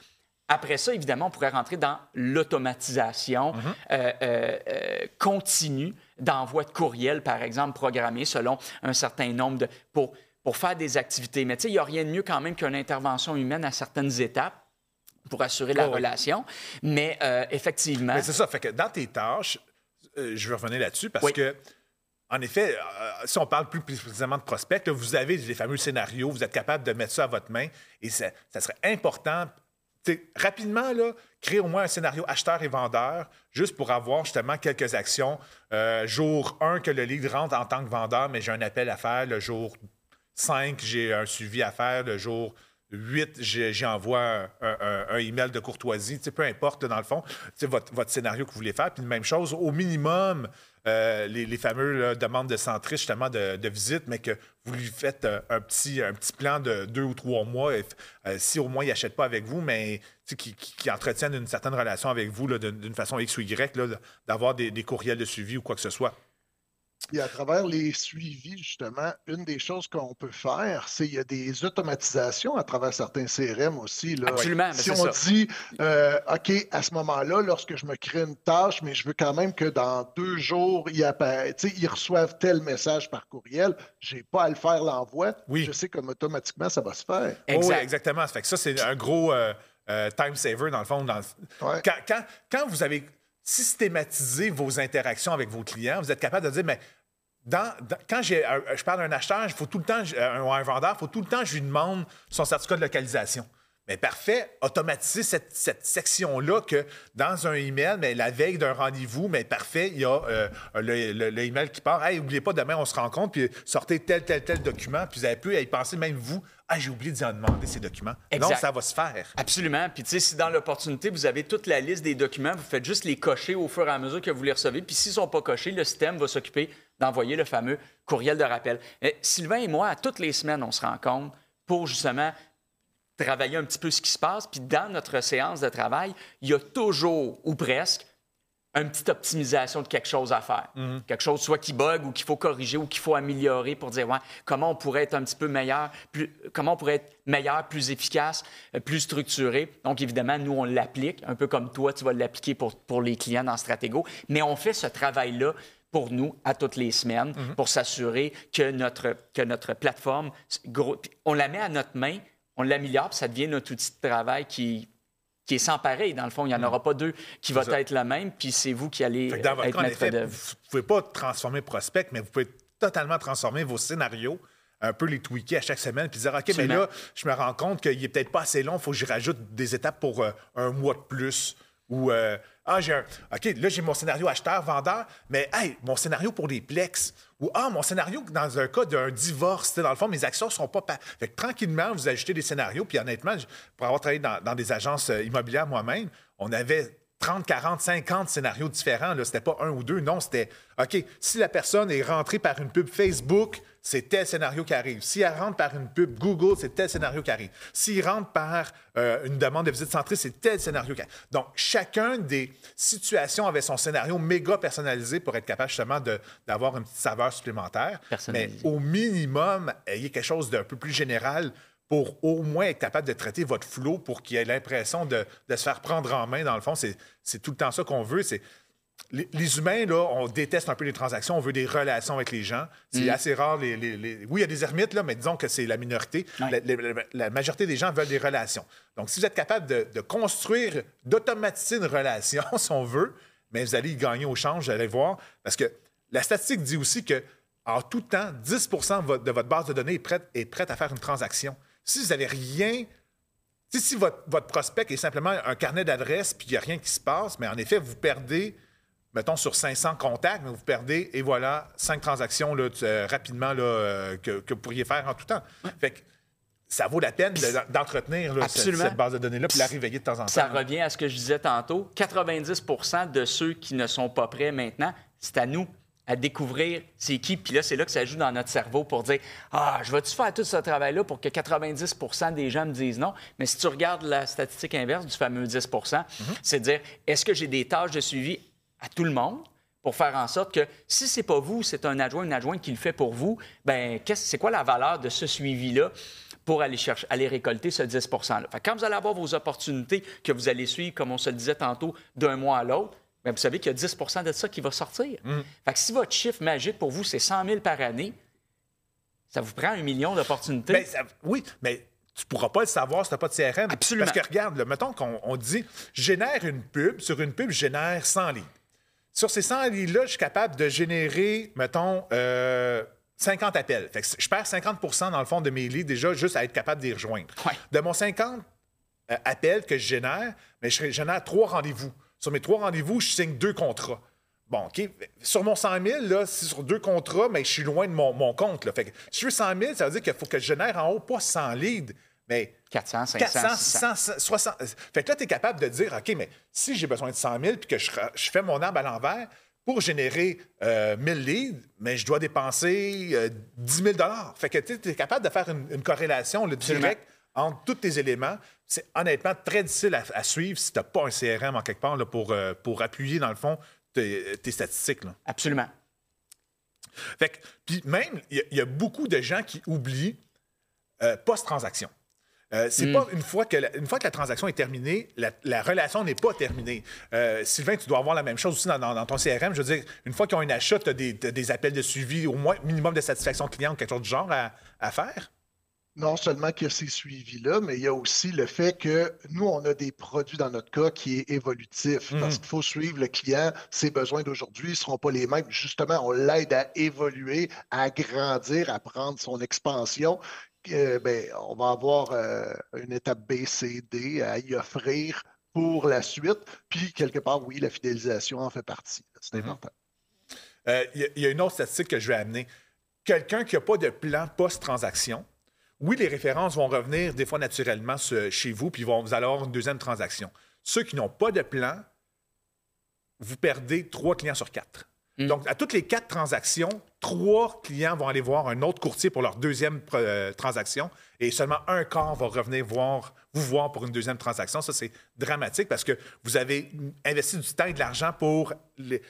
Après ça, évidemment, on pourrait rentrer dans l'automatisation euh, euh, euh, continue d'envoi de courriel, par exemple, programmé selon un certain nombre de... pour, pour faire des activités. Mais tu sais, il n'y a rien de mieux quand même qu'une intervention humaine à certaines étapes pour assurer la Oh oui. relation. Mais effectivement... Mais c'est ça. Fait que dans tes tâches, je vais revenir là-dessus parce Oui. que, en effet, euh, si on parle plus précisément de prospect, là, vous avez les fameux scénarios, vous êtes capable de mettre ça à votre main et ça, ça serait important. Rapidement, là, créer au moins un scénario acheteur et vendeur, juste pour avoir justement quelques actions. Euh, jour 1, que le lead rentre en tant que vendeur, mais j'ai un appel à faire. Le jour 5, j'ai un suivi à faire. Le jour 8, j'ai- j'envoie un, un- email de courtoisie. Tu sais, peu importe, dans le fond, votre, votre scénario que vous voulez faire. Puis, même chose, au minimum, euh, les, fameux demandes de centriste, justement, de, visite, mais que vous lui faites euh, un, petit, plan de deux ou trois mois. Euh, si au moins il n'achète pas avec vous, mais qui, qui, entretiennent une certaine relation avec vous d'une façon X ou Y, d'avoir des courriels de suivi ou quoi que ce soit. Et à travers les suivis, justement, une des choses qu'on peut faire, c'est qu'il y a des automatisations à travers certains CRM aussi. Là. Absolument, mais Si on ça. dit, euh, OK, à ce moment-là, lorsque je me crée une tâche, mais je veux quand même que dans deux jours, ils, reçoivent tel message par courriel, je n'ai pas à le faire l'envoi. Oui. Je sais comme automatiquement, ça va se faire. Oh, oui, exactement. Ça fait que ça, c'est un gros euh, euh, time saver, dans le fond. Dans le- Ouais. quand, quand- quand vous avez systématisé vos interactions avec vos clients, vous êtes capable de dire, mais quand j'ai un- je parle d'un acheteur, il faut tout le temps, un, un vendeur, il faut tout le temps que je lui demande son certificat de localisation. Mais parfait, automatiser cette, section-là que dans un email, mais la veille d'un rendez-vous, mais parfait, il y a euh, le, email qui part. Hey, n'oubliez pas, demain, on se rencontre, puis sortez tel, tel, tel document, puis vous avez pu y penser, même vous, ah, j'ai oublié d'y en demander ces documents. Non, Exact. ça va se faire. Absolument. Puis, tu sais, si dans l'opportunité, vous avez toute la liste des documents, vous faites juste les cocher au fur et à mesure que vous les recevez. Puis, s'ils ne sont pas cochés, le système va s'occuper d'envoyer le fameux courriel de rappel. Eh, Sylvain et moi, à toutes les semaines, on se rencontre pour justement travailler un petit peu ce qui se passe. Puis, dans notre séance de travail, il y a toujours, ou presque, une petite optimisation de quelque chose à faire. Quelque chose soit qui bug ou qu'il faut corriger ou qu'il faut améliorer pour dire ouais, comment on pourrait être un petit peu meilleur, plus, comment on pourrait être meilleur, plus efficace, euh, plus structuré. Donc, évidemment, nous, on l'applique, un peu comme toi, tu vas l'appliquer pour, pour les clients dans Stratego. Mais on fait ce travail-là pour nous à toutes les semaines pour s'assurer que notre, que notre plateforme, gros- on la met à notre main, on l'améliore, puis ça devient notre outil de travail qui qui est sans pareil. Dans le fond, il n'y en aura pas deux qui va être le même, puis c'est vous qui allez dans votre être cas, en maître effet, d'œuvre. vous ne pouvez pas transformer prospect, mais vous pouvez totalement transformer vos scénarios, un peu les tweaker à chaque semaine, puis dire OK, mais là, je me rends compte qu'il est peut-être pas assez long, il faut que je rajoute des étapes pour euh, un mois de plus. Ou euh, Ah, j'ai un. OK, là, j'ai mon scénario acheteur-vendeur, mais hey, mon scénario pour les plex. Ou Ah, mon scénario dans un cas d'un divorce. Dans le fond, mes actions ne sont pas. pa- Fait que tranquillement, vous ajoutez des scénarios. Puis honnêtement, pour avoir travaillé dans, dans des agences euh, immobilières moi-même, on avait 30, 40, 50 scénarios différents. Ce n'était pas un ou deux. Non, c'était OK, si la personne est rentrée par une pub Facebook, c'est tel scénario qui arrive. Si elle rentre par une pub Google, c'est tel scénario qui arrive. S'il rentre par euh, une demande de visite centrée, c'est tel scénario qui arrive. Donc, chacun des situations avait son scénario méga personnalisé pour être capable justement de- d'avoir une petite saveur supplémentaire. Mais au minimum, ayez quelque chose d'un peu plus général pour au moins être capable de traiter votre flow pour qu'il ait l'impression de, de se faire prendre en main. Dans le fond, c'est tout le temps ça qu'on veut. C'est les, les humains, là, on déteste un peu les transactions, on veut des relations avec les gens. C'est assez rare. Les, Oui, il y a des ermites, là, mais disons que c'est la minorité. Ouais. La, la- la majorité des gens veulent des relations. Donc, si vous êtes capable de, de construire, d'automatiser une relation, si on veut, mais vous allez y gagner au change, vous allez voir. Parce que la statistique dit aussi que en tout temps, 10 de votre, de votre base de données est prête, est prête à faire une transaction. Si vous n'avez rien si votre, votre prospect est simplement un carnet d'adresses puis il n'y a rien qui se passe, mais en effet, vous perdez, mettons, sur 500 contacts, mais vous perdez, et voilà, cinq transactions là, euh, rapidement là, euh, que, que vous pourriez faire en tout temps. Fait que ça vaut la peine de- d'entretenir cette base de données-là puis la réveiller de temps en temps. Ça revient à ce que je disais tantôt. 90% de ceux qui ne sont pas prêts maintenant, c'est à nous à découvrir c'est qui. Puis là, c'est là que ça joue dans notre cerveau pour dire Ah, je vais-tu faire tout ce travail-là pour que 90 des gens me disent non? Mais si tu regardes la statistique inverse du fameux 10 c'est de dire est-ce que j'ai des tâches de suivi à tout le monde? pour faire en sorte que si c'est pas vous, c'est un adjoint, une adjointe qui le fait pour vous, ben c'est quoi la valeur de ce suivi-là pour aller chercher, aller récolter ce 10% là Fait que quand vous allez avoir vos opportunités que vous allez suivre, comme on se le disait tantôt, d'un mois à l'autre, ben vous savez qu'il y a 10% de ça qui va sortir. Fait que si votre chiffre magique pour vous, c'est 100 000 par année, ça vous prend un million d'opportunités. Ben, ça- oui, mais tu pourras pas le savoir si tu n'as pas de CRM. Absolument. Parce que regarde, là, mettons qu'on on dit je génère une pub, sur une pub, je génère 100 leads. Sur ces 100 leads-là, je suis capable de générer, mettons, euh, 50 appels. Fait que je perds 50% dans le fond de mes leads déjà juste à être capable d'y rejoindre. Ouais. De mon 50 euh, appels que je génère, mais je génère trois rendez-vous. Sur mes trois rendez-vous, je signe deux contrats. Bon, OK. Sur mon 100 000, là, c'est sur deux contrats, mais je suis loin de mon, mon compte. Là. Fait que si je veux 100 000, ça veut dire qu'il faut que je génère en haut pas 100 leads, mais 400, 500, 400, 600. 600, 60. Fait que là, tu es capable de dire, OK, mais si j'ai besoin de 100 000 puis que je, je fais mon arbre à l'envers, pour générer euh, 1000 leads, mais je dois dépenser euh, 10 000 Fait que tu es capable de faire une, une corrélation là, directe entre tous tes éléments. C'est honnêtement très difficile à, à suivre si tu n'as pas un CRM en quelque part là, pour, euh, pour appuyer, dans le fond, tes, tes statistiques. là. Absolument. Fait que, puis même, il y a- il y, a beaucoup de gens qui oublient euh, post-transaction. Euh, c'est pas une fois, que la, une fois que la transaction est terminée, la, la relation n'est pas terminée. Euh, Sylvain, tu dois avoir la même chose aussi dans, dans- dans ton CRM. Je veux dire, une fois qu'ils ont un achat, tu as des, appels de suivi, au moins minimum de satisfaction client ou quelque chose du genre à, à faire. Non seulement qu'il y a ces suivis-là, mais il y a aussi le fait que nous, on a des produits dans notre cas qui est évolutif. Mhm. Parce qu'il faut suivre le client. Ses besoins d'aujourd'hui ne seront pas les mêmes. Justement, on l'aide à évoluer, à grandir, à prendre son expansion. Euh, ben, on va avoir euh, une étape B, C, D à y offrir pour la suite. Puis, quelque part, oui, la fidélisation en fait partie. C'est Mhm. important. Euh, y, il y a une autre statistique que je vais amener. Quelqu'un qui n'a pas de plan post-transaction, oui, les références vont revenir des fois naturellement chez vous, puis vont, vous allez avoir une deuxième transaction. Ceux qui n'ont pas de plan, vous perdez trois clients sur quatre. Mm. Donc, à toutes les quatre transactions, trois clients vont aller voir un autre courtier pour leur deuxième euh, transaction et seulement un quart va revenir voir, vous voir pour une deuxième transaction. Ça, c'est dramatique parce que vous avez investi du temps et de l'argent pour, les-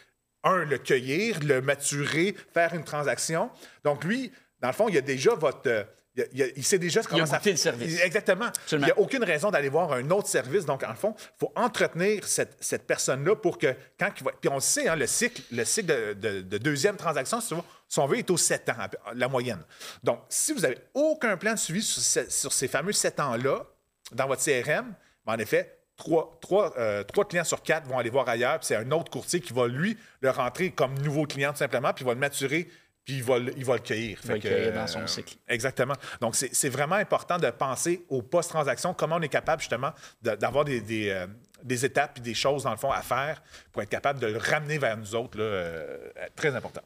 un, le cueillir, le maturer, faire une transaction. Donc, lui, dans le fond, il a déjà votre. euh, il, a- il a- il sait déjà comment Il a ça goûté le service. Exactement. Absolument. Il n'y a aucune raison d'aller voir un autre service. Donc, en fond, il faut entretenir cette, cette personne-là pour que, quand il va. Puis on le sait, hein, le cycle, le cycle de, de- de deuxième transaction, si, si on veut, est aux 7 ans, la moyenne. Donc, si vous n'avez aucun plan de suivi sur, ce- sur ces fameux 7 ans-là, dans votre CRM, ben, en effet, trois, trois, euh, trois clients sur quatre vont aller voir ailleurs, puis c'est un autre courtier qui va, lui, le rentrer comme nouveau client, tout simplement, puis il va le maturer, puis il va le, il va le cueillir. Il va le cueillir dans son euh, cycle. Exactement. Donc, c'est vraiment important de penser aux post-transactions, comment on est capable justement d'avoir des, des, euh, des étapes et des choses, dans le fond, à faire pour être capable de le ramener vers nous autres. Là, euh, très important.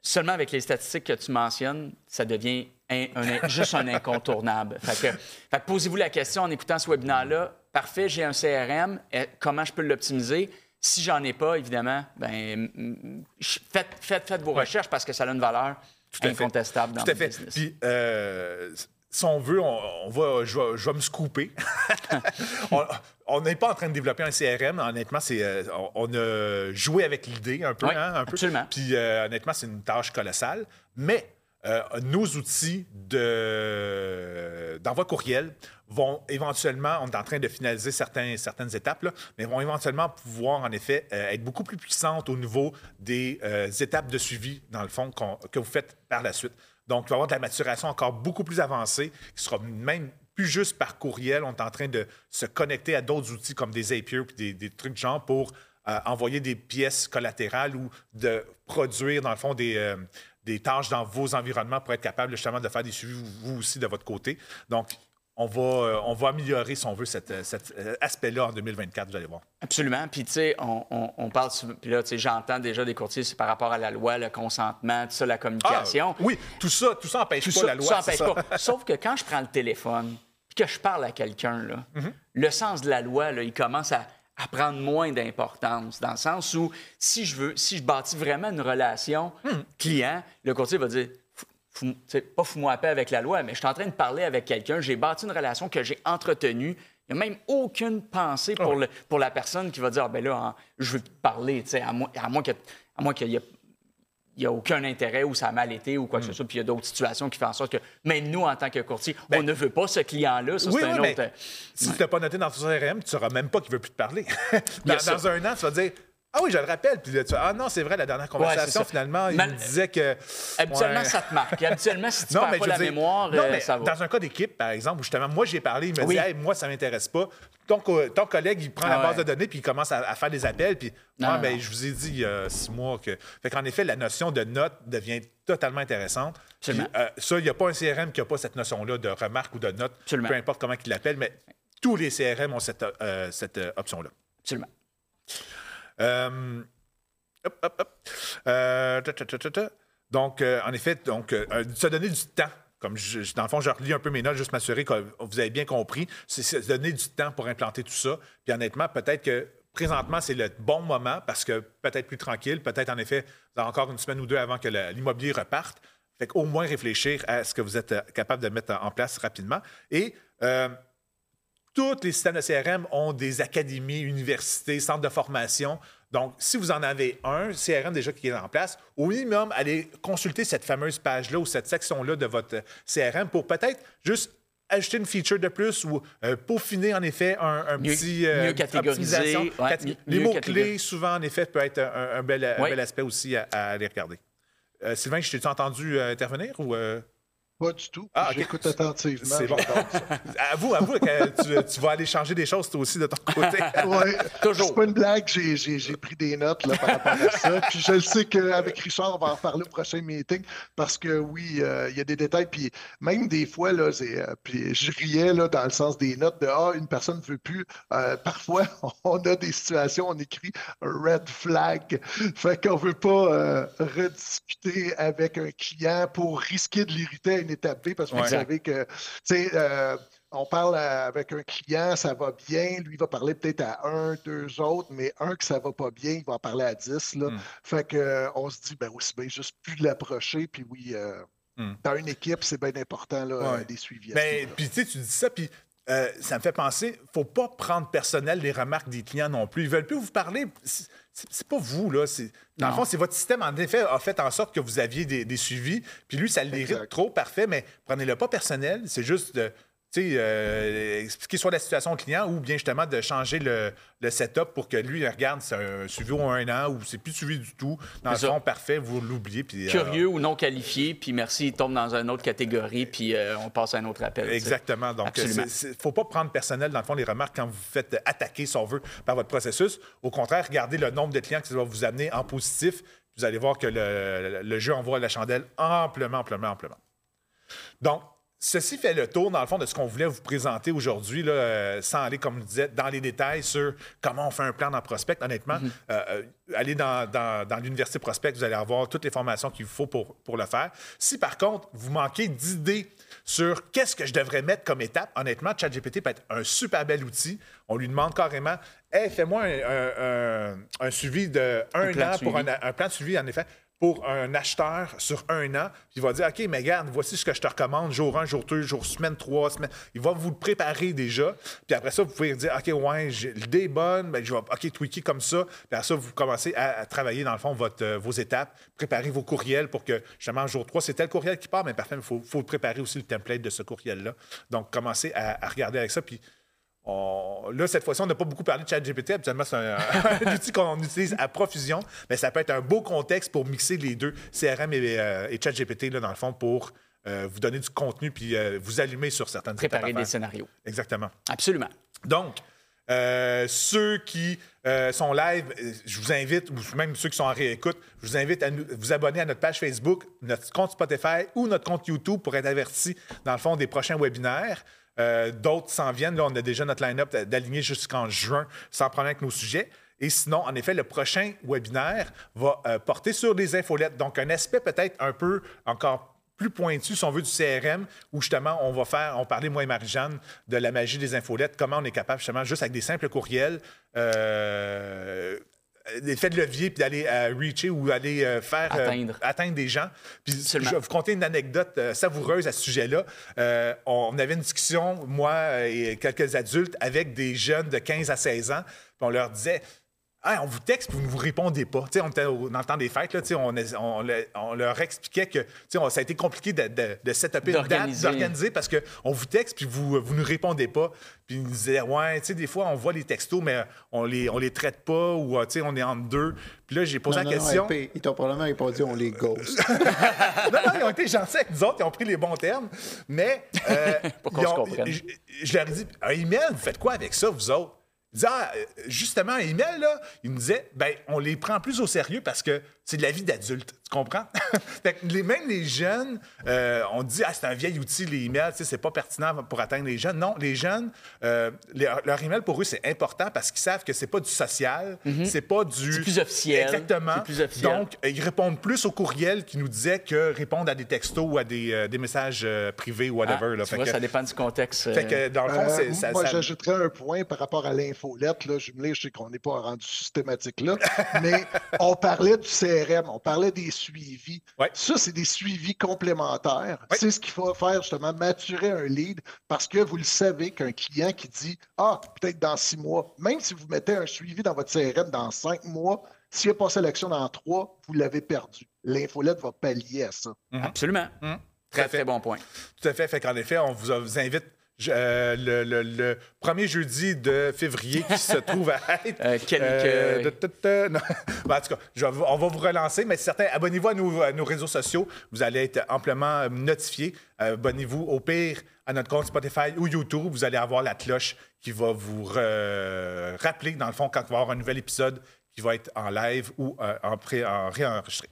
Seulement avec les statistiques que tu mentionnes, ça devient un- un- juste un incontournable. Fait que, fait que posez-vous la question en écoutant ce webinaire-là. Parfait, j'ai un CRM. eh, Comment je peux l'optimiser? Si j'en ai pas, évidemment, ben, faites, faites, faites vos recherches parce que ça a une valeur fait. incontestable dans Tout à le fait. business. Puis, euh, si on veut, on, on va, je, vais, je vais me scooper. on- n'est pas en train de développer un CRM. Honnêtement, c'est, euh, on, on a joué avec l'idée un peu. Oui, hein, un peu. absolument. Puis, euh, honnêtement, c'est une tâche colossale. Mais euh, nos outils de, d'envoi courriel vont éventuellement, on est en train de finaliser certaines étapes, là, mais vont éventuellement pouvoir, en effet, euh, être beaucoup plus puissantes au niveau des euh, étapes de suivi, dans le fond, que vous faites par la suite. Donc, il va y avoir de la maturation encore beaucoup plus avancée, qui sera même plus juste par courriel. On est en train de se connecter à d'autres outils comme des Zapier puis des, trucs de genre pour envoyer des pièces collatérales ou de produire, dans le fond, des, des tâches dans vos environnements pour être capable justement de faire des suivis, vous aussi, de votre côté. Donc, on va, euh, on va améliorer, si on veut, cet, euh, cet, euh, aspect-là en 2024, vous allez voir. Absolument. Puis, tu sais, on, on, on, parle. Puis là, tu sais, j'entends déjà des courtiers, c'est par rapport à la loi, le consentement, tout ça, la communication. Ah, oui, tout ça, tout ça empêche tout pas ça, la loi. Tout ça empêche pas. Sauf que quand je prends le téléphone, puis que je parle à quelqu'un, là, Mm-hmm. le sens de la loi, là, il commence à, à prendre moins d'importance, dans le sens où si je veux, si je bâtis vraiment une relation Mm. client, le courtier va dire Fou- pas fous-moi à paix avec la loi, mais je suis en train de parler avec quelqu'un, j'ai bâti une relation que j'ai entretenue. Il n'y a même aucune pensée pour, le, pour la personne qui va dire Ah, ben là, hein, je veux te parler, à moins, à moins que- à moins qu'il y ait il n'y a aucun intérêt ou ça a mal été ou quoi Hmm. que ce soit. Puis il y a d'autres situations qui font en sorte que même nous, en tant que courtier, on ne veut pas ce client-là. Ça, Ben, Oui, c'est oui, un autre. euh, si tu n'as pas noté dans ton CRM, tu ne sauras même pas qu'il ne veut plus te parler. dans, dans un an, tu vas dire Ah oui, je le rappelle. Puis là, tu vas, Ah non, c'est vrai, la dernière conversation, finalement, il me disait que. Habituellement, Ouais. ça te marque. Habituellement, si tu Non, perds mais pas je la dire- mémoire, non, euh, mais ça va. Dans un cas d'équipe, par exemple, où justement, moi, j'ai parlé, il me Oui. dit, hey, moi, ça m'intéresse pas. Ton, co- ton collègue, il prend Ah la base ouais. de données puis il commence à, à faire des appels. Puis, Non, ah, ben, je vous ai dit il y a six mois que. Fait qu'en effet, la notion de note devient totalement intéressante. Puis, euh, ça, il n'y a pas un CRM qui n'a pas cette notion-là de remarque ou de note, Absolument. peu importe comment il l'appelle, mais tous les CRM ont cette, euh, cette euh, option-là. Absolument. Donc, en effet, donc, euh, euh, se donner du temps. Comme je, dans le fond, je relis un peu mes notes, juste m'assurer que vous avez bien compris. C'est se donner du temps pour implanter tout ça. Puis honnêtement, peut-être que présentement, c'est le bon moment parce que peut-être plus tranquille, peut-être en effet, vous avez encore une semaine ou deux avant que l'immobilier reparte. Fait qu'au moins réfléchir à ce que vous êtes euh, capable de mettre en place rapidement. Et tous les systèmes de CRM ont des académies, universités, centres de formation. Donc, si vous en avez un CRM déjà qui est en place, au minimum, allez consulter cette fameuse page-là ou cette section-là de votre CRM pour peut-être juste ajouter une feature de plus ou euh, peaufiner en effet un, un Mieux- petit mieux catégoriser, ouais, mieux- les mots-clés, catégoriser. souvent, en effet, peut être un, un bel, un Oui. bel aspect aussi à, à aller regarder. Euh, Sylvain, je t'ai-tu entendu euh, intervenir ou... Pas du tout. Ah. J'écoute attentivement. C'est bon. Avoue, avoue que tu, tu vas aller changer des choses toi aussi de ton côté. Ouais. Toujours. C'est pas une blague, j'ai- pris des notes là, par rapport à ça. Puis je le sais qu'avec Richard, on va en parler au prochain meeting parce que oui, euh, il y a des détails. Puis même des fois, là, euh, puis je riais là, dans le sens des notes de Ah, une personne ne veut plus. Euh, parfois, on a des situations, on écrit red flag. Fait qu'on veut pas rediscuter avec un client pour risquer de l'irriter une étape B parce que Ouais. vous savez que, tu sais, euh, on parle à- avec un client, ça va bien, lui va parler peut-être à un, deux autres, mais un que ça va pas bien, il va en parler à dix. Là. Mm. Fait que euh, on se dit, ben aussi bien juste plus l'approcher, puis oui, euh, Mm. dans une équipe, c'est bien important là, Ouais. euh, des suivis. niveau-là. puis tu sais, tu dis ça, puis euh, ça me fait penser, faut pas prendre personnel les remarques des clients non plus. Ils veulent plus vous parler. C'est pas vous là. Dans le fond, c'est votre système en effet a fait en sorte que vous aviez des, des suivis. Puis lui, ça l'irrite trop, parfait. Mais prenez-le pas personnel. C'est juste de euh, expliquer soit la situation au client ou bien justement de changer le, le setup pour que lui, regarde, c'est un suivi au un an ou c'est plus suivi du tout. Dans le fond, parfait, vous l'oubliez. puis, euh, Curieux ou non qualifié, puis merci, il tombe dans une autre catégorie, puis euh, on passe à un autre appel. Exactement. Donc, il ne faut pas prendre personnel, dans le fond, les remarques quand vous vous faites attaquer, si on veut, par votre processus. Au contraire, regardez le nombre de clients que ça va vous amener en positif. Vous allez voir que le, le jeu envoie la chandelle amplement, amplement, amplement. Donc, ceci fait le tour, dans le fond, de ce qu'on voulait vous présenter aujourd'hui, euh, sans aller, comme je disais, dans les détails sur comment on fait un plan dans Prospect. Honnêtement, euh, euh, allez dans, dans- dans l'université Prospect, vous allez avoir toutes les formations qu'il vous faut pour, pour le faire. Si, par contre, vous manquez d'idées sur qu'est-ce que je devrais mettre comme étape, honnêtement, ChatGPT peut être un super bel outil. On lui demande carrément, hey, fais-moi un, un- un- un suivi de un, plan an pour un plan de suivi, en effet, pour un acheteur sur un an. Puis il va dire, OK, mais regarde, voici ce que je te recommande, jour 1, jour 2, jour semaine 3, semaine. Il va vous le préparer déjà. Puis après ça, vous pouvez dire, OK, ouais, l'idée est bonne, je vais, OK, tweaker comme ça. Puis après ça, vous commencez à, à travailler, dans le fond, votre, euh, vos étapes, préparer vos courriels pour que, justement, jour 3, c'est tel courriel qui part, mais parfait, il faut, faut préparer aussi le template de ce courriel-là. Donc, commencez à, à regarder avec ça. Puis on- Là, cette fois-ci, on n'a pas beaucoup parlé de ChatGPT. Habituellement, c'est un, un outil qu'on utilise à profusion, mais ça peut être un beau contexte pour mixer les deux, CRM et, euh, et ChatGPT, là, dans le fond, pour euh, vous donner du contenu puis euh, vous allumer sur certaines Préparer des scénarios. Exactement. Absolument. Donc, ceux qui sont live, je vous invite, ou même ceux qui sont en réécoute, je vous invite à nous- vous abonner à notre page Facebook, notre compte Spotify ou notre compte YouTube pour être avertis, dans le fond, des prochains webinaires. Euh, d'autres s'en viennent. Là, on a déjà notre line-up d'aligner jusqu'en juin sans problème avec nos sujets. Et sinon, en effet, le prochain webinaire va euh, porter sur les infolettes. Donc, un aspect peut-être un peu encore plus pointu, si on veut, du CRM, où justement, on va faire, on parlait, moi et Marie-Jeanne, de la magie des infolettes, comment on est capable, justement, juste avec des simples courriels, euh, l'effet de levier, puis d'aller euh, reacher ou aller euh, faire atteindre. atteindre des gens. Puis je vais vous conter une anecdote savoureuse à ce sujet-là. on avait une discussion, moi et quelques adultes, avec des jeunes de 15 à 16 ans, puis on leur disait on vous texte puis vous ne vous répondez pas. on était dans le temps des fêtes, là, on, on, leur expliquait que ça a été compliqué de, de, de setuper une date, d'organiser parce qu'on vous texte puis vous ne nous répondez pas. Puis ils nous disaient, ouais, des fois, on voit les textos, mais on les, on les traite pas ou on est entre deux. Puis là, j'ai posé la question. Non, ils t'ont probablement répondu, on les ghost. non, non, ils ont été gentils avec nous autres, ils ont pris les bons termes. Mais. Euh, je, je, leur ai dit, un email, vous faites quoi avec ça, vous autres? Ah, euh, justement, email, là, il me disait, ben, on les prend plus au sérieux parce que c'est de la vie d'adulte. Tu comprends? les, même les jeunes, euh, on dit, ah, c'est un vieil outil, les emails, c'est pas pertinent pour atteindre les jeunes. Non, les jeunes, euh, leur email, pour eux, c'est important parce qu'ils savent que c'est pas du social, mhm. c'est pas du. C'est plus officiel. Exactement. Plus officiel. Donc, ils répondent plus aux courriels qui nous disaient que répondre à des textos ou à des, des messages privés ou whatever. Ah, là. Tu vois, ça dépend du contexte. Fait que, dans le fond, c'est. Ça, moi, j'ajouterais un point par rapport à l'infolette. Là, je me je sais qu'on n'est pas rendu systématique là, mais on parlait du CRM, on parlait des suivis. Ça, c'est des suivis complémentaires. C'est ce qu'il faut faire justement, maturer un lead parce que vous le savez qu'un client qui dit Ah, peut-être dans six mois, même si vous mettez un suivi dans votre CRM dans cinq mois, s'il a pas sélection dans trois, vous l'avez perdu. L'infolette va pallier à ça. Mhm. Absolument. Mhm. Très, très bon point. Tout à fait. Fait qu'en effet, on vous invite euh, le, premier jeudi de février qui se trouve à être. Euh, euh, ben, en tout cas, on va vous relancer, mais certains, abonnez-vous à nos, réseaux sociaux. Vous allez être amplement notifiés. abonnez-vous au pire à notre compte Spotify ou YouTube. Vous allez avoir la cloche qui va vous rappeler, dans le fond, quand il va y avoir un nouvel épisode qui va être en live ou en, pré en réenregistré.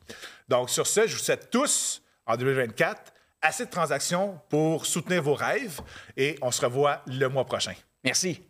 Donc, sur ce, je vous souhaite tous, en 2024, assez de transactions pour soutenir vos rêves et on se revoit le mois prochain. Merci.